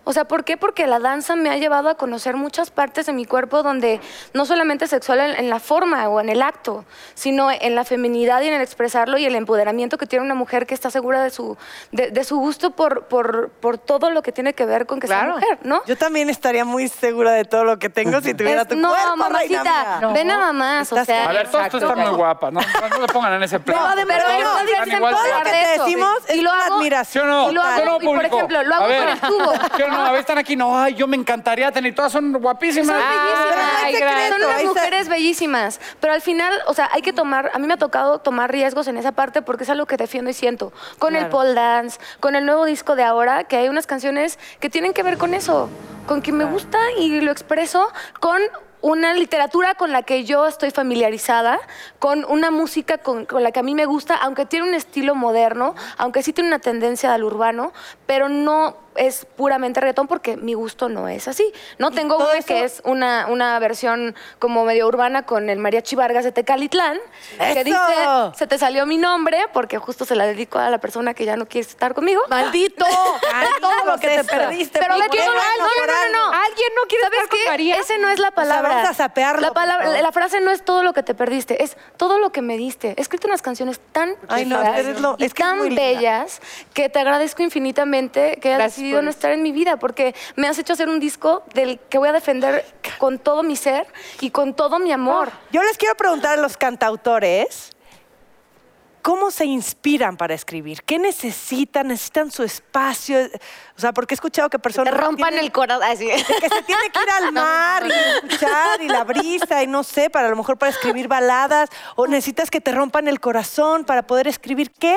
O sea, ¿por qué? Porque la danza me ha llevado a conocer muchas partes de mi cuerpo donde no solamente sexual en, en la forma o en el acto, sino en la feminidad y en el expresarlo y el empoderamiento que tiene una mujer que está segura de su, de, de su gusto por, por, por todo lo que tiene que ver con que sea mujer, ¿no? Yo también estaría muy segura de todo lo que tengo si tuviera Es- tu no, cuerpo, mamacita, reina mía. ve nada más, o Estás sea... A ver, todos tú están muy guapas, ¿no? No se pongan en ese plan. No, además, Pero no, no, no, todo lo que de te decimos Y es lo una hago- ¿Sí admiración. o no? Y lo hago, ¿Sí o no, y por ejemplo, lo hago A con el tubo. ¿Sí o no? A ver, están aquí, no, ay, yo me encantaría tener, todas son guapísimas. Son Ay, bellísimas. gracias. Son unas mujeres bellísimas. Pero al final, o sea, hay que tomar, a mí me ha tocado tomar riesgos en esa parte porque es algo que defiendo y siento. Con el pole dance, con el nuevo disco de ahora, que hay unas canciones que tienen que ver con eso, con que me gusta y lo expreso con una literatura con la que yo estoy familiarizada, con una música con, con la que a mí me gusta, aunque tiene un estilo moderno, aunque sí tiene una tendencia al urbano, pero no es puramente reggaetón porque mi gusto no es así. No tengo una eso- que es una, una versión como medio urbana con el mariachi Vargas de Tecalitlán, que ¡Eso! dice, se te salió mi nombre porque justo se la dedico a la persona que ya no quiere estar conmigo. ¡Maldito! todo lo que te perdiste. Pero ve que no, no, no, no. ¿Alguien no quiere ¿Sabes estar con? María? Ese no es la palabra. vamos a sapearlo, La, palabra, la frase no es todo lo que te perdiste, es todo lo que me diste. He escrito unas canciones tan que tan bellas que te agradezco infinitamente que hayas decidido no estar en mi vida porque me has hecho hacer un disco del que voy a defender con todo mi ser y con todo mi amor. Yo les quiero preguntar a los cantautores, ¿cómo se inspiran para escribir? ¿Qué necesitan? ¿Necesitan su espacio? O sea, porque he escuchado que Te personas... rompan tienen- el corazón. así. que se tiene que ir al mar y escuchar y la brisa y no sé, para a lo mejor para escribir baladas o necesitas que te rompan el corazón para poder escribir. ¿Qué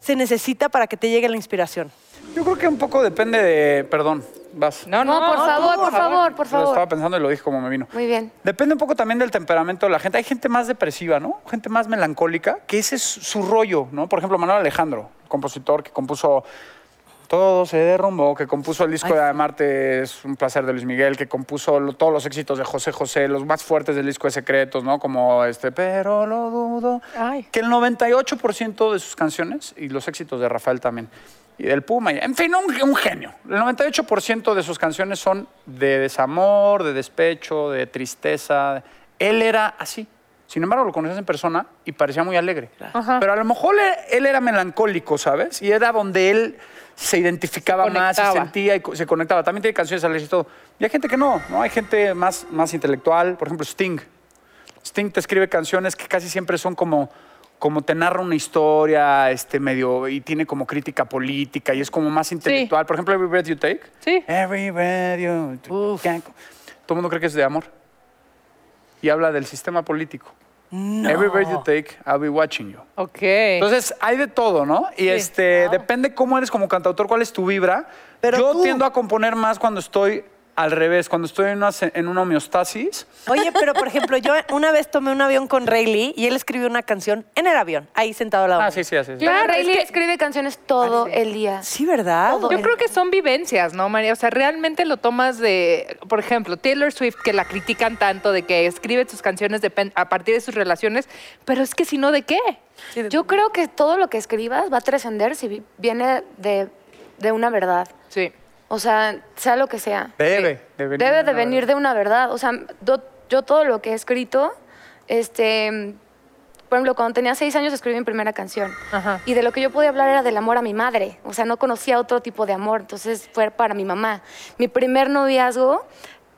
se necesita para que te llegue la inspiración? Yo creo que un poco depende de. Perdón, vas. No, No, no, por favor, por favor, por Lo favor. estaba pensando y lo dije como me vino. Muy bien. Depende un poco también del temperamento de la gente. Hay gente más depresiva, ¿no? Gente más melancólica, que ese es su rollo, ¿no? Por ejemplo, Manuel Alejandro, compositor que compuso Todo se derrumbó, que compuso el disco de Amarte es un placer de Luis Miguel, que compuso lo- todos los éxitos de José José, los más fuertes del disco de Secretos, ¿no? Como este, pero lo dudo. Ay. Que el 98% de sus canciones, y los éxitos de Rafael también, y del Puma, y- en fin, un, un genio. El 98% de sus canciones son de desamor, de despecho, de tristeza. Él era así. Sin embargo, lo conocías en persona y parecía muy alegre. Pero a lo mejor él, él era melancólico, ¿sabes? Y era donde él se identificaba Se más, se conectaba. sentía y se conectaba. También tiene canciones alegres y todo. Y hay gente que no, ¿no? Hay gente más, más intelectual. Por ejemplo, Sting. Sting te escribe canciones que casi siempre son como, como te narra una historia este, medio y tiene como crítica política y es como más intelectual. Por ejemplo, Every Breath You Take. Sí. Every Breath You Take. Todo el mundo cree que es de amor. Y habla del sistema político. Every breath you take, I'll be watching you. Ok. Entonces, hay de todo, ¿no? Y este, depende cómo eres como cantautor, cuál es tu vibra. Pero Yo tú- tiendo a componer más cuando estoy al revés, cuando estoy en una, en una homeostasis. Oye, pero por ejemplo, yo una vez tomé un avión con Rayleigh y él escribió una canción en el avión, ahí sentado al lado. Ah, sí, sí, así. sí. Claro, Claro, es Rayleigh que- escribe canciones todo Ah, sí. el día. Sí, ¿verdad? Todo. Yo creo que son vivencias, ¿no, María? O sea, realmente lo tomas de, por ejemplo, Taylor Swift, que la critican tanto de que escribe sus canciones a partir de sus relaciones, pero es que si no, ¿de qué? Yo creo que todo lo que escribas va a trascender si vi- viene de, de una verdad. Sí. O sea, sea lo que sea. Debe de venir. Debe de una venir verdad. de una verdad. O sea, do- yo todo lo que he escrito, este, por ejemplo, cuando tenía seis años escribí mi primera canción. Ajá. Y de lo que yo podía hablar era del amor a mi madre. O sea, no conocía otro tipo de amor. Entonces fue para mi mamá. Mi primer noviazgo,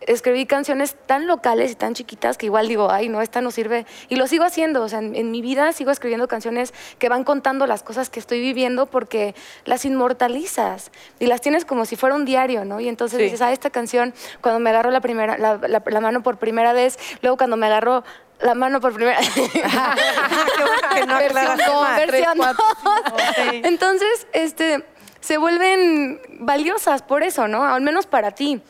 escribí canciones tan locales y tan chiquitas que igual digo, ay, no, esta no sirve. Y lo sigo haciendo. O sea, en, en mi vida sigo escribiendo canciones que van contando las cosas que estoy viviendo porque las inmortalizas y las tienes como si fuera un diario, ¿no? Y entonces Sí. dices, ah, esta canción, cuando me agarró la, primera, la, la- la mano por primera vez, luego cuando me agarró la mano por primera sí. Entonces, este, se vuelven valiosas por eso, ¿no? Al menos para ti.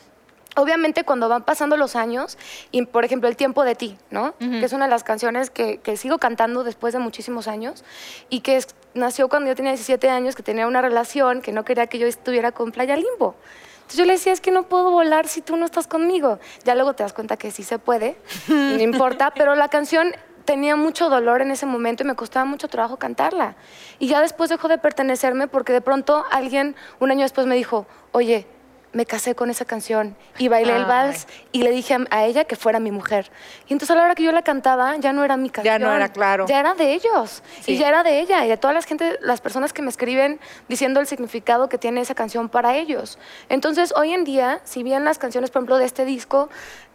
Obviamente cuando van pasando los años, y por ejemplo El tiempo de ti, ¿no? Que es una de las canciones que, que sigo cantando después de muchísimos años y que es- nació cuando yo tenía 17 años, que tenía una relación, que no quería que yo estuviera con Playa Limbo. Entonces yo le decía, es que no puedo volar si tú no estás conmigo. Ya luego te das cuenta que sí se puede, no importa, pero la canción tenía mucho dolor en ese momento y me costaba mucho trabajo cantarla. Y ya después dejó de pertenecerme porque de pronto alguien un año después me dijo, oye, me casé con esa canción y bailé el vals y le dije a, ella que fuera mi mujer. Y entonces a la hora que yo la cantaba ya no era mi canción. no era claro. Ya era de ellos Sí. y ya era de ella y de todas las gente, las personas que me escriben diciendo el significado que tiene esa canción para ellos. Entonces hoy en día, si bien las canciones, por ejemplo, de este disco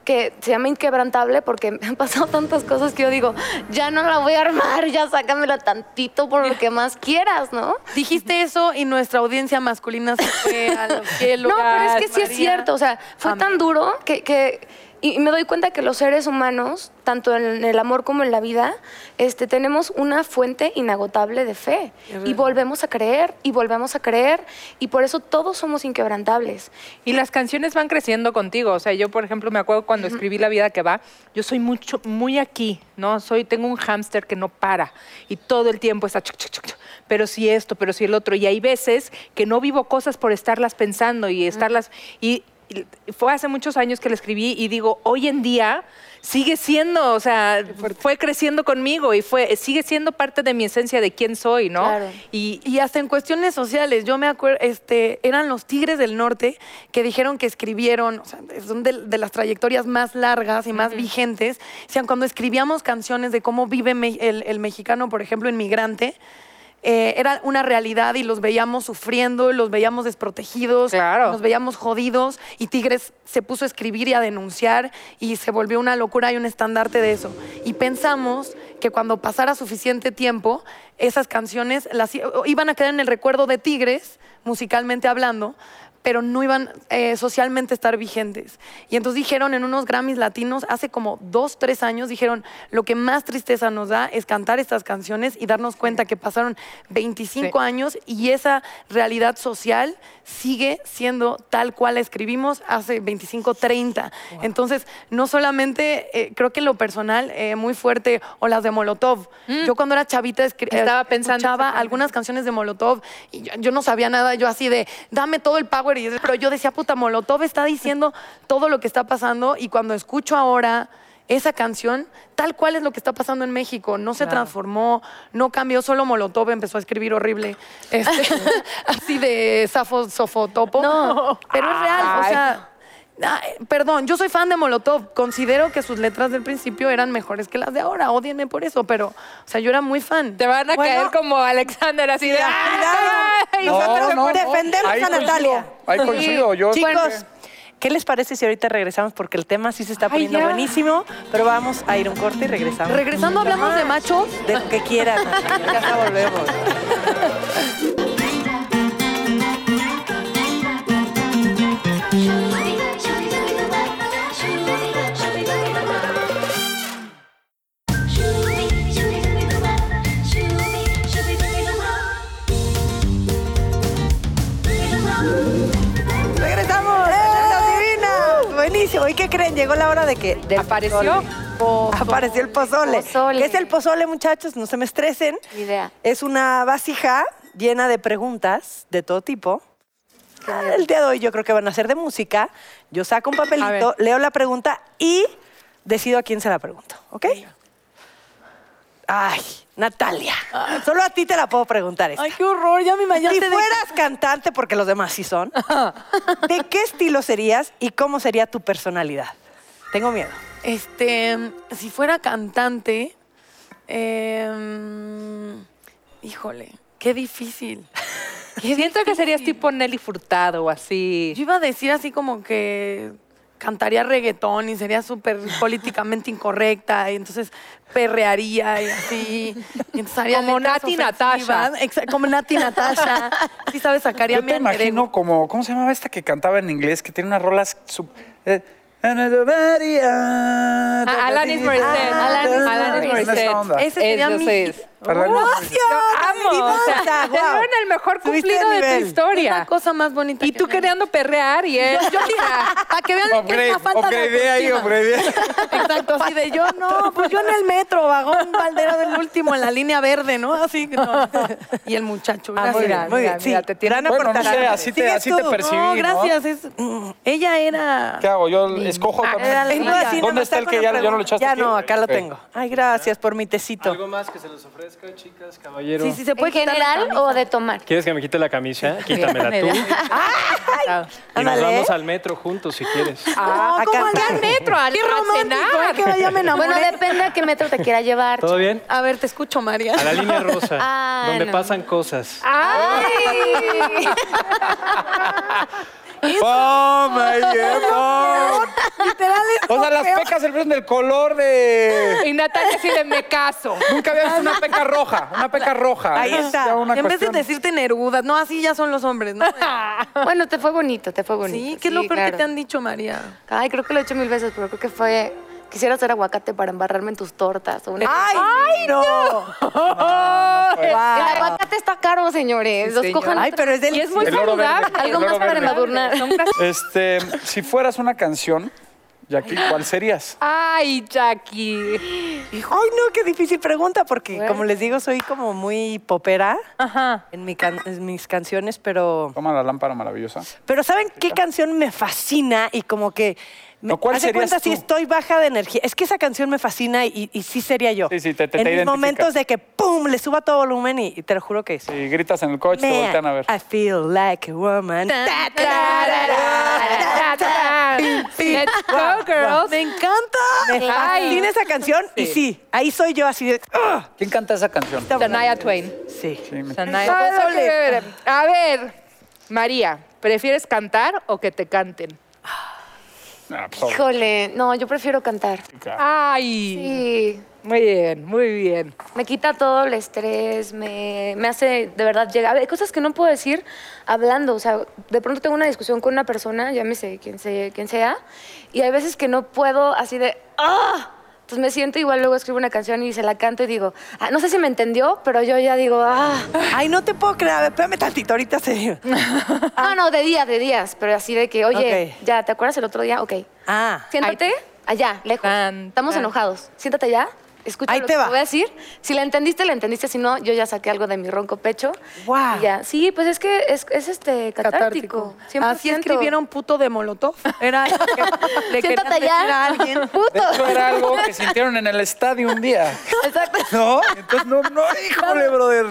que se llama Inquebrantable porque me han pasado tantas cosas que yo digo, ya no la voy a armar, ya sácamela tantito por lo que más quieras, ¿no? Dijiste eso y nuestra audiencia masculina se fue a los cielos. No, pero es que sí es cierto. O sea, fue Amén. tan duro que, que- y me doy cuenta que los seres humanos, tanto en el amor como en la vida, este, tenemos una fuente inagotable de fe. Y volvemos a creer, y volvemos a creer, y por eso todos somos inquebrantables. Y las canciones van creciendo contigo. O sea, yo, por ejemplo, me acuerdo cuando escribí La vida que va, yo soy mucho, muy aquí, ¿no? Soy, tengo un hámster que no para y todo el tiempo está, chuc, chuc, chuc, chuc, pero sí esto, pero sí el otro. Y hay veces que no vivo cosas por estarlas pensando y estarlas... Y fue hace muchos años que la escribí y digo, hoy en día sigue siendo, o sea, fue creciendo conmigo y fue, sigue siendo parte de mi esencia de quién soy, ¿no? Claro. Y, y hasta en cuestiones sociales, yo me acuerdo, este, eran los Tigres del Norte que dijeron que escribieron, o sea, son de, de las trayectorias más largas y más vigentes. O sea, cuando escribíamos canciones de cómo vive me- el, el mexicano, por ejemplo, inmigrante, eh, era una realidad y los veíamos sufriendo, los veíamos desprotegidos, Claro. nos veíamos jodidos y Tigres se puso a escribir y a denunciar y se volvió una locura y un estandarte de eso. Y pensamos que cuando pasara suficiente tiempo, esas canciones las, iban a quedar en el recuerdo de Tigres, musicalmente hablando, pero no iban eh, socialmente a estar vigentes. Y entonces dijeron en unos Grammys latinos, hace como dos, tres años, dijeron, lo que más tristeza nos da es cantar estas canciones y darnos cuenta que pasaron 25 Sí. años y esa realidad social sigue siendo tal cual la escribimos hace 25, 30. Entonces, no solamente, eh, creo que en lo personal, eh, muy fuerte, o las de Molotov. Yo cuando era chavita Mm. Estaba eh, pensando escuchaba algunas canciones de Molotov y yo, yo no sabía nada, yo así de, dame todo el power, y, pero yo decía, puta, Molotov está diciendo todo lo que está pasando y cuando escucho ahora esa canción, tal cual es lo que está pasando en México, no se transformó, no cambió, solo Molotov empezó a escribir horrible, este, así de safo, sofotopo, No. pero es real, o sea... ay, Perdón, yo soy fan de Molotov. Considero que sus letras del principio eran mejores que las de ahora. Odienme por eso, pero, o sea, yo era muy fan. Te van a Bueno. caer como Alexander, así de... ¡ay! Nosotros defendemos ahí a Natalia. Ahí coincido. Yo Chicos, ¿qué les parece si ahorita regresamos? Porque el tema sí se está poniendo buenísimo, pero vamos a ir un corte y regresamos. Regresando, hablamos de machos. De lo que quieran. Ya volvemos. Llegó la hora de que Del apareció. Apareció el pozole. Pozole. ¿Qué es el pozole, muchachos? No se me estresen. Idea. Es una vasija llena de preguntas de todo tipo. Ah, El día de hoy yo creo que van a ser de música. Yo saco un papelito, leo la pregunta y decido a quién se la pregunto, ¿ok? Ay, Natalia. Solo a ti te la puedo preguntar esta. Ay, qué horror, ya me Si imaginaste. de- fueras cantante, porque los demás sí son, ¿de qué estilo serías y cómo sería tu personalidad? Tengo miedo. Este, si fuera cantante, em, híjole, qué difícil. Qué Siento que serías difícil. tipo Nelly Furtado o así. Yo iba a decir así como que cantaría reggaetón y sería súper políticamente incorrecta y entonces perrearía y así. Y entonces haría Como Nati. Natasha. Como Nati Natasha. Sí sabes, sacaría Yo mi te imagino como, ¿cómo se llamaba esta que cantaba en inglés? Que tiene unas rolas... sub- eh, Alanis Morissette. Alanis Morissette. Ese sería Eso mi- Alanis ¡Gracias! Amo. O sea, te el mejor cumplido de tu nivel. Es la historia. cosa más bonita Y que tú queriendo perrear y él. Yo para que vean que es la falta de upgradeé ahí, upgradeé. Exacto, así de yo no, pues yo en el metro, vagón Valdera del último en la línea verde, ¿no? Así que no. Y el muchacho, Ah, gracias. mira, Muy mira, bien, sí. mira, te tiene Gran Bueno, no aportación. sé, así te, así tú. te percibí, No, ¿no? gracias. es- ella era. ¿Qué hago? Yo escojo Ah, también. ¿Dónde está el que ya, ya no lo echaste Ya aquí? no, acá lo tengo. Ay, gracias por mi tecito. ¿Algo más que se les chicas, caballero? Sí, sí, se ¿En puede quitar la general o de tomar? ¿Quieres que me quite la camisa? Quítamela tú. Y nos Ándale. vamos al metro juntos si quieres. Ah, A ¿cómo al metro? Al Qué romántico, cenar. ¿eh? que vaya me enamoré. Bueno, depende a qué metro te quiera llevar. ¿Todo bien? A ver, te escucho, María. A la línea rosa, Ah, donde no. pasan cosas. ¡Ay! ¡Pum! Ahí, eh, pum. Literal es O sea, las feo. pecas se ven del color de... Y Natalia sí de me caso. Nunca había visto una peca roja, una peca roja. Ahí Es está. ya una En vez de decirte nerudas, no, así ya son los hombres, ¿no? Bueno, te fue bonito, te fue bonito. Sí, ¿qué es lo peor que te han dicho, María? Ay, creo que lo he hecho mil veces, pero creo que fue... Quisiera hacer aguacate para embarrarme en tus tortas. O una... ¡Ay, no! El Wow. aguacate está caro, señores. Los señor. cojan Ay, pero es Y es muy El saludable. Algo El más para embadurnar. Este, si fueras una canción, Jackie, ¿cuál serías? Ay, Jackie. Ay, no, qué difícil pregunta, porque Bueno. como les digo, soy como muy popera Ajá. en, mi can- en mis canciones, pero... Toma la lámpara maravillosa. Pero ¿saben qué canción me fascina? Y como que... Me, No, ¿cuál serías cuenta si tú? estoy baja de energía. Es que esa canción me fascina y, y sí sería yo. Sí, sí, te- te- En te mis identificas. momentos de que ¡pum! le suba todo volumen y, y te lo juro que sí. Si gritas en el coche, te Man, voltean a ver. I feel like a woman. Let's go, girls. Me encanta. Me fascina esa canción y Sí. sí, ahí soy yo así de... ¡ah! ¿Quién canta esa canción? Shania Twain. Sí. Sí, me- Shania Twain. A ver, María, ¿prefieres cantar o que te canten? Ah, pues. Híjole, no, yo prefiero cantar. Ay. Sí, Muy bien, muy bien. me quita todo el estrés, me, me hace de verdad llegar. Hay cosas que no puedo decir hablando. O sea, de pronto tengo una discusión con una persona, llámese quien, se, quien sea, y hay veces que no puedo así de ¡ah! Entonces me siento igual, luego escribo una canción y se la canto y digo, ah, no sé si me entendió, pero yo ya digo, ah. Ay, no te puedo creer. A ver, espérame tantito, ahorita se... No, no, de días, de días, pero así de que, oye, Ok. ya, ¿te acuerdas el otro día? Ok. Ah. Siéntate allá, lejos. Tan, Estamos tan. enojados. Siéntate allá. Escucha Ahí lo te que va. voy a decir. Si la entendiste, la entendiste. Si no, yo ya saqué algo de mi ronco pecho. Y ya. Sí, pues es que es, es este catártico. 100%. Así escribieron puto de Molotov. Era lo que le querían Siéntate decir a allá. alguien. De Puto. hecho, era algo que sintieron en el estadio un día. Exacto. ¿No? Entonces, no, no, híjole, brother.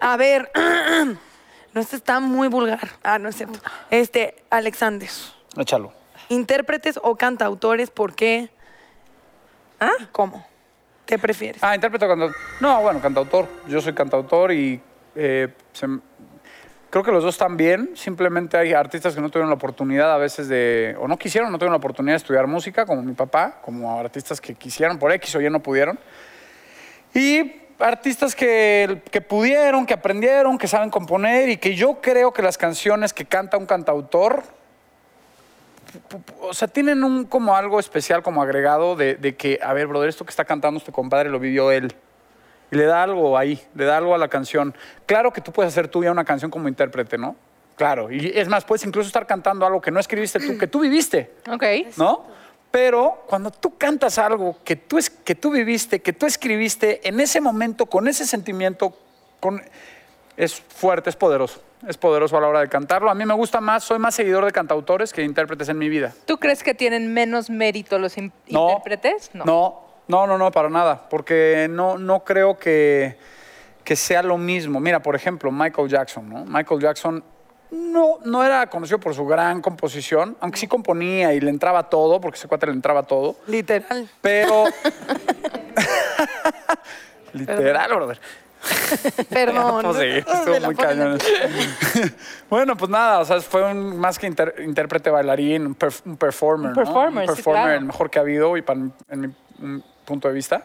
A ver, no, este está muy vulgar. Ah, no es cierto. Este, Alexander. Échalo. Intérpretes o cantautores, ¿por qué? ¿Ah? ¿Y ¿Cómo? ¿Qué prefieres? Ah, intérprete o cantautor. No, bueno, cantautor. Yo soy cantautor y eh, se creo que los dos están bien. Simplemente hay artistas que no tuvieron la oportunidad a veces de, o no quisieron, no tuvieron la oportunidad de estudiar música, como mi papá, como artistas que quisieron por X o Y no pudieron. Y artistas que, que pudieron, que aprendieron, que saben componer y que yo creo que las canciones que canta un cantautor o sea, tienen un como algo especial como agregado de, de que, a ver, brother, esto que está cantando este compadre lo vivió él. Y le da algo ahí, le da algo a la canción. Claro que tú puedes hacer tuya una canción como intérprete, ¿no? Claro, y es más, puedes incluso estar cantando algo que no escribiste tú, que tú viviste, Ok. ¿no? Pero cuando tú cantas algo que tú, es, que tú viviste, que tú escribiste en ese momento, con ese sentimiento, con, es fuerte, es poderoso. Es poderoso a la hora de cantarlo. A mí me gusta más, soy más seguidor de cantautores que de intérpretes en mi vida. ¿Tú crees que tienen menos mérito los in- No. intérpretes? No, no, no, no, para nada. Porque no, no creo que, que sea lo mismo. Mira, por ejemplo, Michael Jackson, ¿no? Michael Jackson no, no era conocido por su gran composición, aunque sí componía y le entraba todo, porque ese cuate le entraba todo. Literal. Pero. Literal, brother. Perdón. Pues sí, estuvo muy cañón. bueno, pues nada, o sea, fue un, más que inter- intérprete bailarín, un, perf- un performer. Un ¿no? performer, Un sí, performer, claro. el mejor que ha habido y para, mi- en mi mm, punto de vista.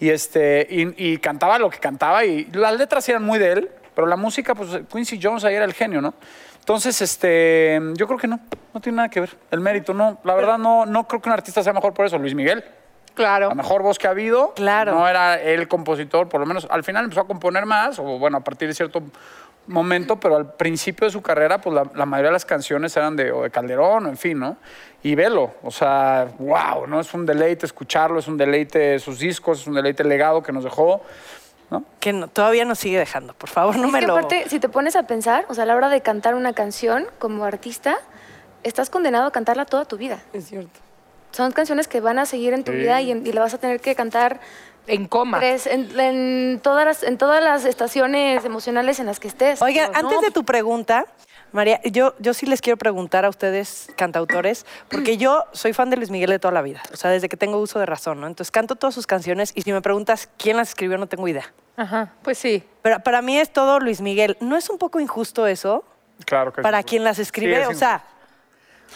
Y, este, y, y cantaba lo que cantaba y las letras eran muy de él, pero la música, pues Quincy Jones ahí era el genio, ¿no? Entonces, este, yo creo que no, no tiene nada que ver. El mérito, no. La verdad, no, no creo que un artista sea mejor por eso. Luis Miguel. Claro. La mejor voz que ha habido. Claro. No era el compositor, por lo menos al final empezó a componer más, o bueno, a partir de cierto momento, pero al principio de su carrera, pues la, la mayoría de las canciones eran de, o de Calderón, o en fin, ¿no? Y velo, o sea, wow, ¿no? Es un deleite escucharlo, es un deleite sus discos, es un deleite el legado que nos dejó. Que no- todavía nos sigue dejando. Por favor, no es me que lo... aparte, si te pones a pensar, o sea, a la hora de cantar una canción como artista, estás condenado a cantarla toda tu vida. Es cierto. Son canciones que van a seguir en tu Sí. vida y, en- y la vas a tener que cantar En coma. tres- en, en todas las, en todas las estaciones emocionales en las que estés. Oigan, ¿no? antes de tu pregunta, María, yo, yo sí les quiero preguntar a ustedes, cantautores, porque yo soy fan de Luis Miguel de toda la vida, o sea, desde que tengo uso de razón, ¿no? Entonces canto todas sus canciones y si me preguntas quién las escribió, no tengo idea. Ajá. Pues sí. Pero para mí es todo Luis Miguel. ¿No es un poco injusto eso? Claro que Para sí. quien las escribe, Sí, o sea,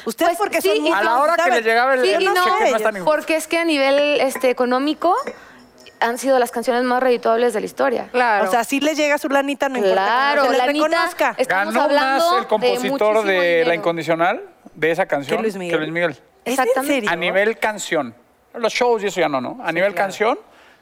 ustedes Pues porque sí, son muy A la hora que ¿saben? le llegaba el, Sí, el no, cheque no es ellos, tan injusto. Porque es que a nivel este, económico han sido las canciones más redituables de la historia. Claro. O sea, si le llega su lanita, no importa Claro, que no se la le reconozca. Estamos Ganó hablando más el de compositor de, dinero. La Incondicional, de esa canción, Que Luis Miguel. ¿Es en Exactamente. serio? A nivel canción. Los shows y eso ya no, ¿no? A nivel canción,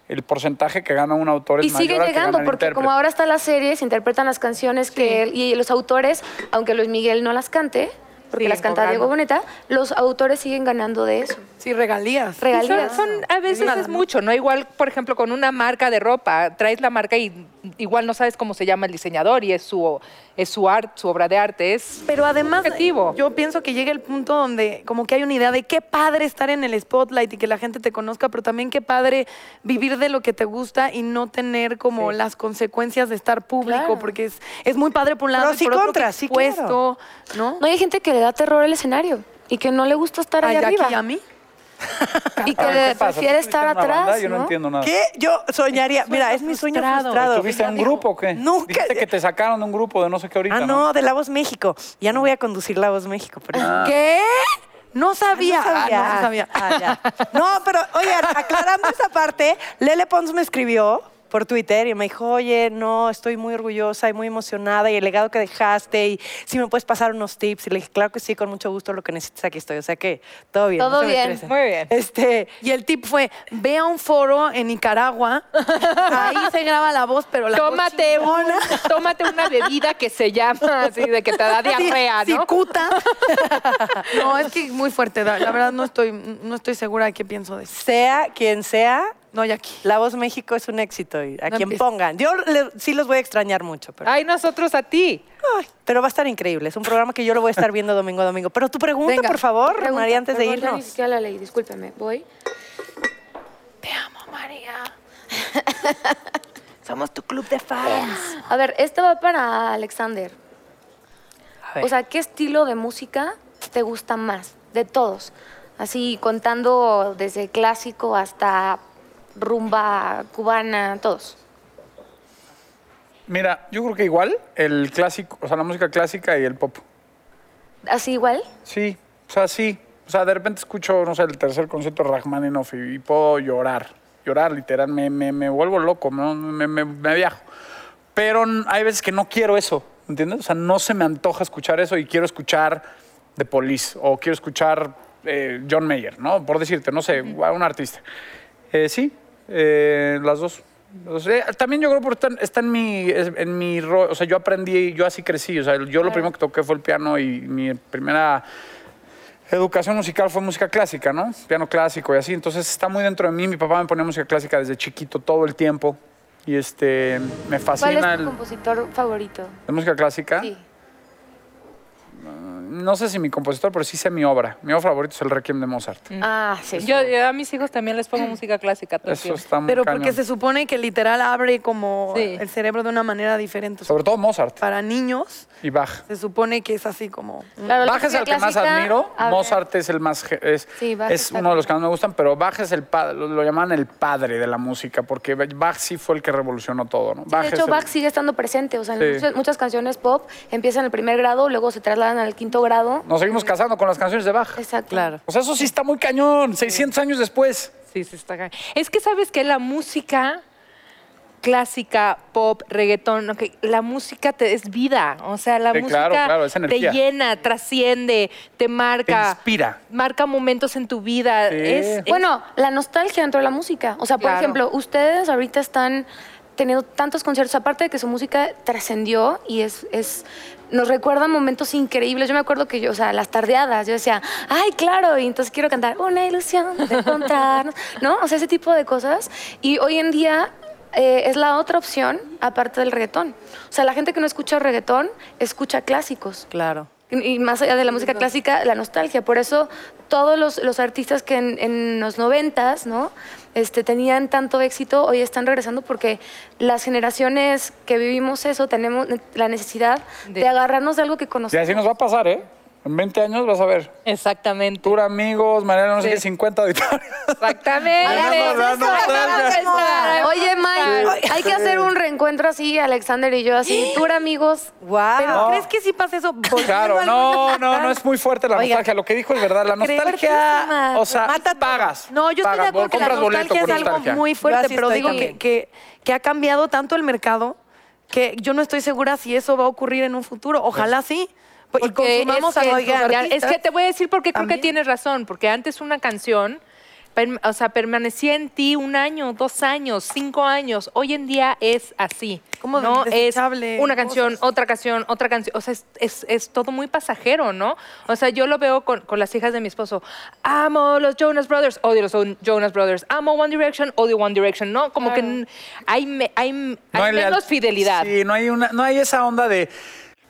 el porcentaje que gana un autor es Y sigue mayor al que llegando, gana el porque como ahora están las series, interpretan las canciones que él- y los autores, aunque Luis Miguel no las cante, porque Siguen las canta cobrando. Diego Boneta, los autores siguen ganando de eso. Sí, regalías. Y son- Regalías. son- a veces es mucho, ¿no? Igual, por ejemplo, con una marca de ropa, traes la marca y igual no sabes cómo se llama el diseñador y es su, es su art, su obra de arte. Es Pero además, Objetivo. yo pienso que llega el punto donde como que hay una idea de qué padre estar en el spotlight y que la gente te conozca, pero también qué padre vivir de lo que te gusta y no tener como las consecuencias de estar público, Claro. porque es, es muy padre por un lado Pros y por otro contras, que sí, expuesto, ¿no? No hay gente que le da terror el escenario y que no le gusta estar Ay, ahí aquí arriba a mí. y que prefiere ¿Tú estuviste estar en banda? atrás. Yo no, ¿no? entiendo nada. ¿Qué? Yo soñaría, mira, es mi sueño frustrado. frustrado. ¿Tuviste un grupo o qué? Nunca- Dijiste que te sacaron de un grupo de no sé qué ahorita, Ah, no, de La Voz México. Ya no voy a conducir La Voz México, pero... ¿Qué? No sabía. No sabía. Ah, no, sabía. Ah, ya. No, pero oigan, aclarando esa parte, Lele Pons me escribió por Twitter y me dijo, oye, no, estoy muy orgullosa y muy emocionada y el legado que dejaste y si me puedes pasar unos tips. Y le dije, claro que sí, con mucho gusto, lo que necesites aquí estoy. O sea que todo bien. Todo no bien. Muy bien. Este, Y el tip fue, ve a un foro en Nicaragua, ahí se graba la voz, pero la voz Tómate, un- chingona. tómate una bebida que se llama así, de que te da diarrea, ¿no? Cicuta. No, es que muy fuerte. La la verdad no estoy, no estoy segura de qué pienso de eso. sea quien sea, No, y aquí. La Voz México es un éxito y a No quien empieces. pongan. Yo le- sí los voy a extrañar mucho, pero, Ay, nosotros a ti. ay, pero va a estar increíble. Es un programa que yo lo voy a estar viendo domingo a domingo. Pero tu pregunta, Venga, por favor, Pregunta, María, antes de perdón, ya Ni irnos. siquiera la leí, discúlpeme. Voy. Te amo, María. Somos tu club de fans. A ver, este va para Alexander. A ver. O sea, ¿qué estilo de música te gusta más? De todos. Así contando desde clásico hasta rumba cubana, todos. Mira, yo creo que igual el clásico, o sea, la música clásica y el pop. ¿Así igual? Sí, o sea, sí. O sea, de repente escucho, no sé, el tercer concierto de Rachmaninoff y, y puedo llorar. Llorar, literal, me, me, me vuelvo loco, me, me, me viajo. Pero hay veces que no quiero eso, ¿entiendes? O sea, no se me antoja escuchar eso y quiero escuchar The Police o quiero escuchar eh, John Mayer, ¿no? Por decirte, no sé, a un artista. Eh, sí, eh, las dos. O sea, también yo creo que está, está en mi, en mi ro- o sea, yo aprendí, yo así crecí, o sea, yo lo primero que toqué fue el piano y mi primera educación musical fue música clásica, ¿no? Piano clásico y así, entonces está muy dentro de mí, mi papá me ponía música clásica desde chiquito todo el tiempo y este, me ¿Cuál es fascina tu el, compositor favorito? la música clásica. Sí. No sé si mi compositor, pero sí sé mi obra. Mi obra favorita es el Requiem de Mozart. Ah, sí. Yo, yo a mis hijos también les pongo música clásica todo Eso tiempo. está muy Pero cañón. porque se supone que literal abre como Sí. el cerebro de una manera diferente. Sobre todo Mozart para niños y Bach. se supone que es así como... Claro, Bach es el que más admiro, Mozart es el más es, Sí, Bach es uno de los que más me gustan, pero Bach es el padre, lo, lo llaman el padre de la música, porque Bach sí fue el que revolucionó todo, ¿no? Sí, de es hecho, el- Bach sigue estando presente. O sea, en Sí. muchas, muchas canciones pop empiezan en el primer grado, luego se trasladan al quinto grado. Nos seguimos casando con las canciones de Bach. Exacto. Claro. O sea, eso sí está muy cañón, 600 años después. Sí, sí, está cañón. Es que sabes que la música clásica, pop, reggaetón, ok, la música te, es vida. O sea, la Sí, música claro, claro, es te llena, trasciende, te marca. Te inspira. Marca momentos en tu vida. Sí. Es, es- Bueno, la nostalgia dentro de la música. O sea, por Claro. ejemplo, ustedes ahorita están teniendo tantos conciertos, aparte de que su música trascendió y es, es nos recuerda momentos increíbles. Yo me acuerdo que yo, o sea, las tardeadas, yo decía, ay, claro, y entonces quiero cantar una ilusión de encontrarnos, ¿no? O sea, ese tipo de cosas. Y hoy en día eh, es la otra opción, aparte del reggaetón. O sea, la gente que no escucha reggaetón, escucha clásicos. Claro. Y y más allá de la música clásica, la nostalgia. Por eso todos los, los artistas que en, en los noventas, ¿no? Este, tenían tanto éxito, hoy están regresando porque las generaciones que vivimos eso tenemos la necesidad de, De- agarrarnos de algo que Y conocemos. así nos va a pasar, ¿eh? En 20 años vas a ver. Exactamente. Tour amigos, Mariana, no sé Sí. qué, 50 auditorios. Exactamente. Oye, Mike, hay que hacer un reencuentro así, Alexander y yo, así, tour amigos. ¡Wow! ¿Pero crees que sí pasa eso? Claro, no, no, no es muy fuerte la nostalgia. Lo que dijo es verdad. La nostalgia, o sea, Mata pagas. No, yo estoy de acuerdo que la nostalgia es por algo muy fuerte, pero digo que, que, que ha cambiado tanto el mercado que yo no estoy segura si eso va a ocurrir en un futuro. Ojalá sí. Y Porque consumamos es a que, es que te voy a decir porque creo que tienes razón, porque antes una canción, o sea, permanecía en ti un año, dos años, cinco años. Hoy en día es así. Como ¿no? Es una canción, cosas. otra canción, otra canción. O sea, es, es- es todo muy pasajero, ¿no? O sea, yo lo veo con, con las hijas de mi esposo. Amo los Jonas Brothers, odio los Jonas Brothers. Amo One Direction, odio One Direction, ¿no? Como que hay, me- hay, hay leal- menos fidelidad. Sí, no hay, una, no hay esa onda de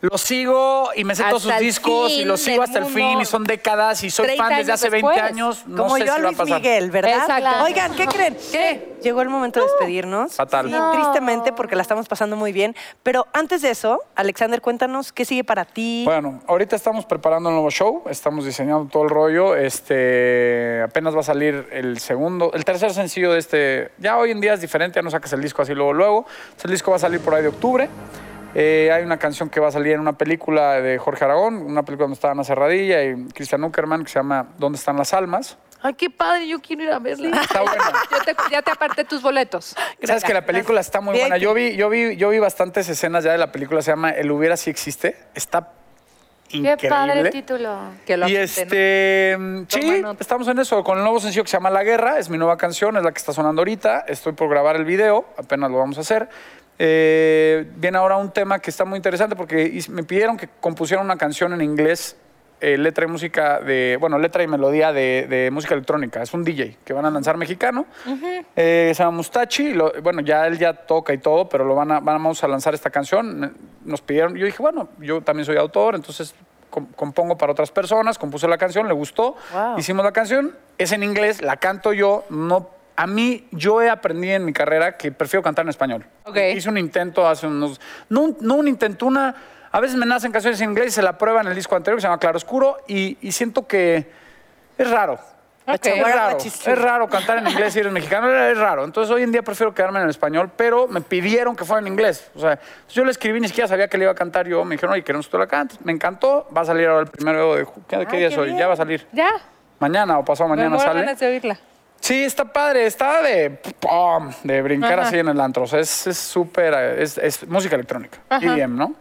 lo sigo y me sé todos sus el discos y lo sigo hasta el fin y son décadas y soy 30 fan desde años hace 20 después. años. No Como sé yo a si va a Luis pasar. Miguel, ¿verdad? Exacto. Oigan, ¿qué creen? ¿Qué? Llegó el momento de despedirnos. Fatal. Sí, No. tristemente porque la estamos pasando muy bien. Pero antes de eso, Alexander, cuéntanos qué sigue para ti. Bueno, ahorita estamos preparando un nuevo show, estamos diseñando todo el rollo. Este, apenas va a salir el segundo, el tercer sencillo de este. Ya hoy en día es diferente, ya no sacas el disco así luego luego. Entonces, el disco va a salir por ahí de octubre. Eh, hay una canción que va a salir en una película de Jorge Aragón, una película donde está Ana Serradilla y Cristian Uckerman que se llama ¿Dónde están las almas? Ay, qué padre, yo quiero ir a verla. Está buena. Yo te- ya te aparté tus boletos. Sabes que la película está muy buena. Yo vi, yo vi, yo vi bastantes escenas ya de la película. Se llama El hubiera si existe. Está Qué increíble. padre el título. Que lo y apunté, ¿no? este, mm, sí, estamos en eso con el nuevo sencillo que se llama La Guerra, es mi nueva canción, es la que está sonando ahorita. Estoy por grabar el video, apenas lo vamos a hacer. Eh, viene ahora un tema que está muy interesante porque me pidieron que compusiera una canción en inglés, eh, letra y música de, bueno, letra y melodía de, de música electrónica. Es un DJ que van a lanzar mexicano. Eh, se llama Mustachi. lo- bueno, ya él ya toca y todo, pero lo van a, vamos a lanzar esta canción. Nos pidieron, yo dije, bueno, yo también soy autor, entonces com- compongo para otras personas, compuse la canción, le gustó, Wow. hicimos la canción, es en inglés, la canto yo, no... A mí, yo he aprendido en mi carrera que prefiero cantar en español. Hice un intento hace unos... No, un- no un intento, una... A veces me nacen canciones en inglés y se la prueba en el disco anterior que se llama Claro Oscuro y, y siento que es raro. Es raro, es raro cantar en inglés y eres mexicano, es raro. Entonces hoy en día prefiero quedarme en el español, pero me pidieron que fuera en inglés. O sea, yo le escribí, ni siquiera sabía que le iba a cantar yo. Me dijeron, oye, queremos que tú la cantes. Me encantó, va a salir ahora el primero de... ¿Qué, qué día es hoy? Ya va a salir. Ya. Mañana o pasado Me mañana muero sale. de oírla. Sí, está padre, está de pum, de brincar Ajá. así en el antro. O sea, es súper, es, es música electrónica, EDM, ¿no?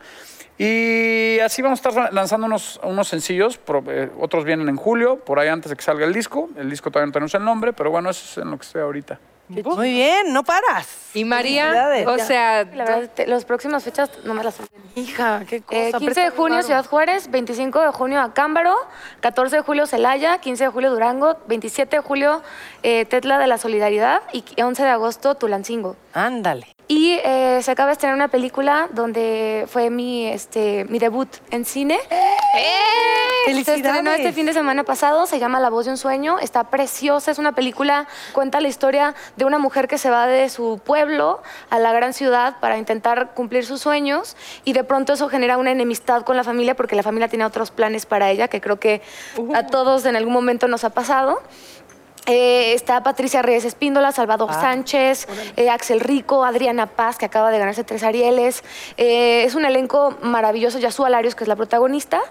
Y así vamos a estar lanzando unos, unos sencillos, eh, otros vienen en julio, por ahí antes de que salga el disco. El disco todavía no tenemos el nombre, pero bueno, eso es en lo que estoy ahorita. Muy bien, no paras. Y María, o sea, La verdad, te- próximas fechas no me las. Hija, qué cosa. Eh, 15 de junio Ciudad Juárez, 25 de junio Acámbaro, 14 de julio Celaya, 15 de julio Durango, 27 de julio eh, Tetla de la Solidaridad y 11 de agosto Tulancingo. Ándale. Y eh, se acaba de estrenar una película donde fue mi, este, mi debut en cine. Se estrenó este fin de semana pasado, se llama La voz de un sueño, está preciosa, es una película, cuenta la historia de una mujer que se va de su pueblo a la gran ciudad para intentar cumplir sus sueños y de pronto eso genera una enemistad con la familia porque la familia tiene otros planes para ella, que creo que a todos en algún momento nos ha pasado. Eh, está Patricia Reyes Espíndola, Salvador Sánchez, eh, Axel Rico, Adriana Paz, que acaba de ganarse tres Arieles. Eh, es un elenco maravilloso, Yasu Alarios, que es la protagonista.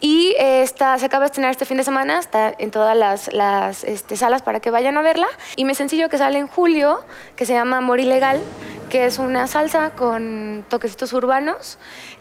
Y está, se acaba de estrenar este fin de semana, está en todas las, las, este, salas para que vayan a verla. Y me sencillo que sale en julio, que se llama Amor Ilegal, que es una salsa con toquecitos urbanos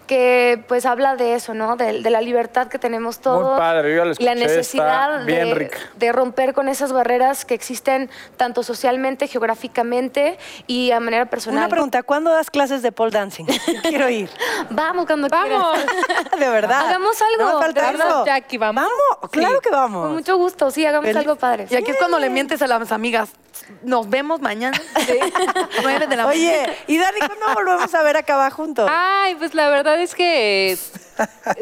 que pues habla de eso, ¿no? De, de la libertad que tenemos todos. padre, yo la y la escuché, necesidad está bien de, rica. de romper con esas barreras que existen tanto socialmente, geográficamente y a manera personal. Una pregunta, ¿cuándo das clases de pole dancing? Quiero ir. Vamos cuando vamos. quieras. De verdad. Hagamos algo, No falta de verdad, eso. Jackie, ¿vamos? Vamos, claro que vamos. Con mucho gusto, sí, hagamos Feliz- algo padre. Y aquí es cuando le mientes a las amigas. Nos vemos mañana. de 9 de la mañana. Oye, y Dani, ¿cuándo volvemos a ver acá abajo juntos? Ay, pues la verdad es que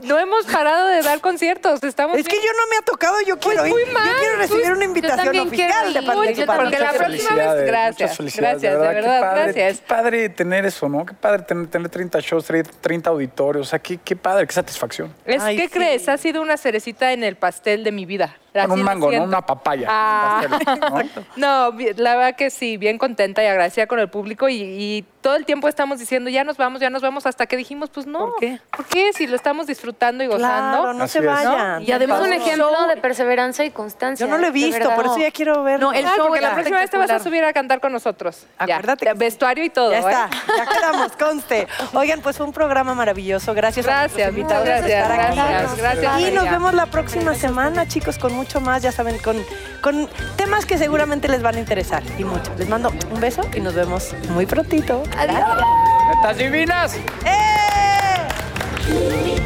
no hemos parado de dar conciertos. Estamos es que yo no me ha tocado, yo quiero ir. muy mal, yo quiero recibir pues, una invitación oficial quiero de de padre. porque la próxima vez, gracias, gracias, de qué verdad, padre, gracias. Qué padre tener eso, ¿no? Qué padre tener, tener 30 shows, 30 auditorios. O sea, qué, qué padre, qué satisfacción. Es Ay, ¿qué sí. crees? Ha sido una cerecita en el pastel de mi vida. Con un mango, no una papaya. Ah. un pastel, ¿no? La verdad que sí, bien contenta y agradecida con el público y, y todo el tiempo estamos diciendo ya nos vamos, ya nos vamos, hasta que dijimos, pues no. ¿Por qué? ¿Por qué? Si lo estamos disfrutando y gozando. Claro, no Así se es. vayan. Y además Es un ejemplo show- de perseverancia y constancia. Yo no lo he visto, por eso ya quiero ver. No, el Ay, show porque la próxima vez te vas a espectacular. subir a cantar con nosotros. Ya. Acuérdate que- Vestuario y todo. Ya ¿eh? está, ya quedamos, conste. Oigan, pues fue un programa maravilloso. Gracias, a nuestros Gracias, muchas invitados por gracias. estar aquí. Gracias, gracias. Y nos María. vemos la próxima semana, chicos, con mucho más, ya saben, con, con temas que seguramente les van a interesar y mucho. Les mando un beso y nos vemos muy prontito. Adiós. ¡Netas divinas! ¡Eh!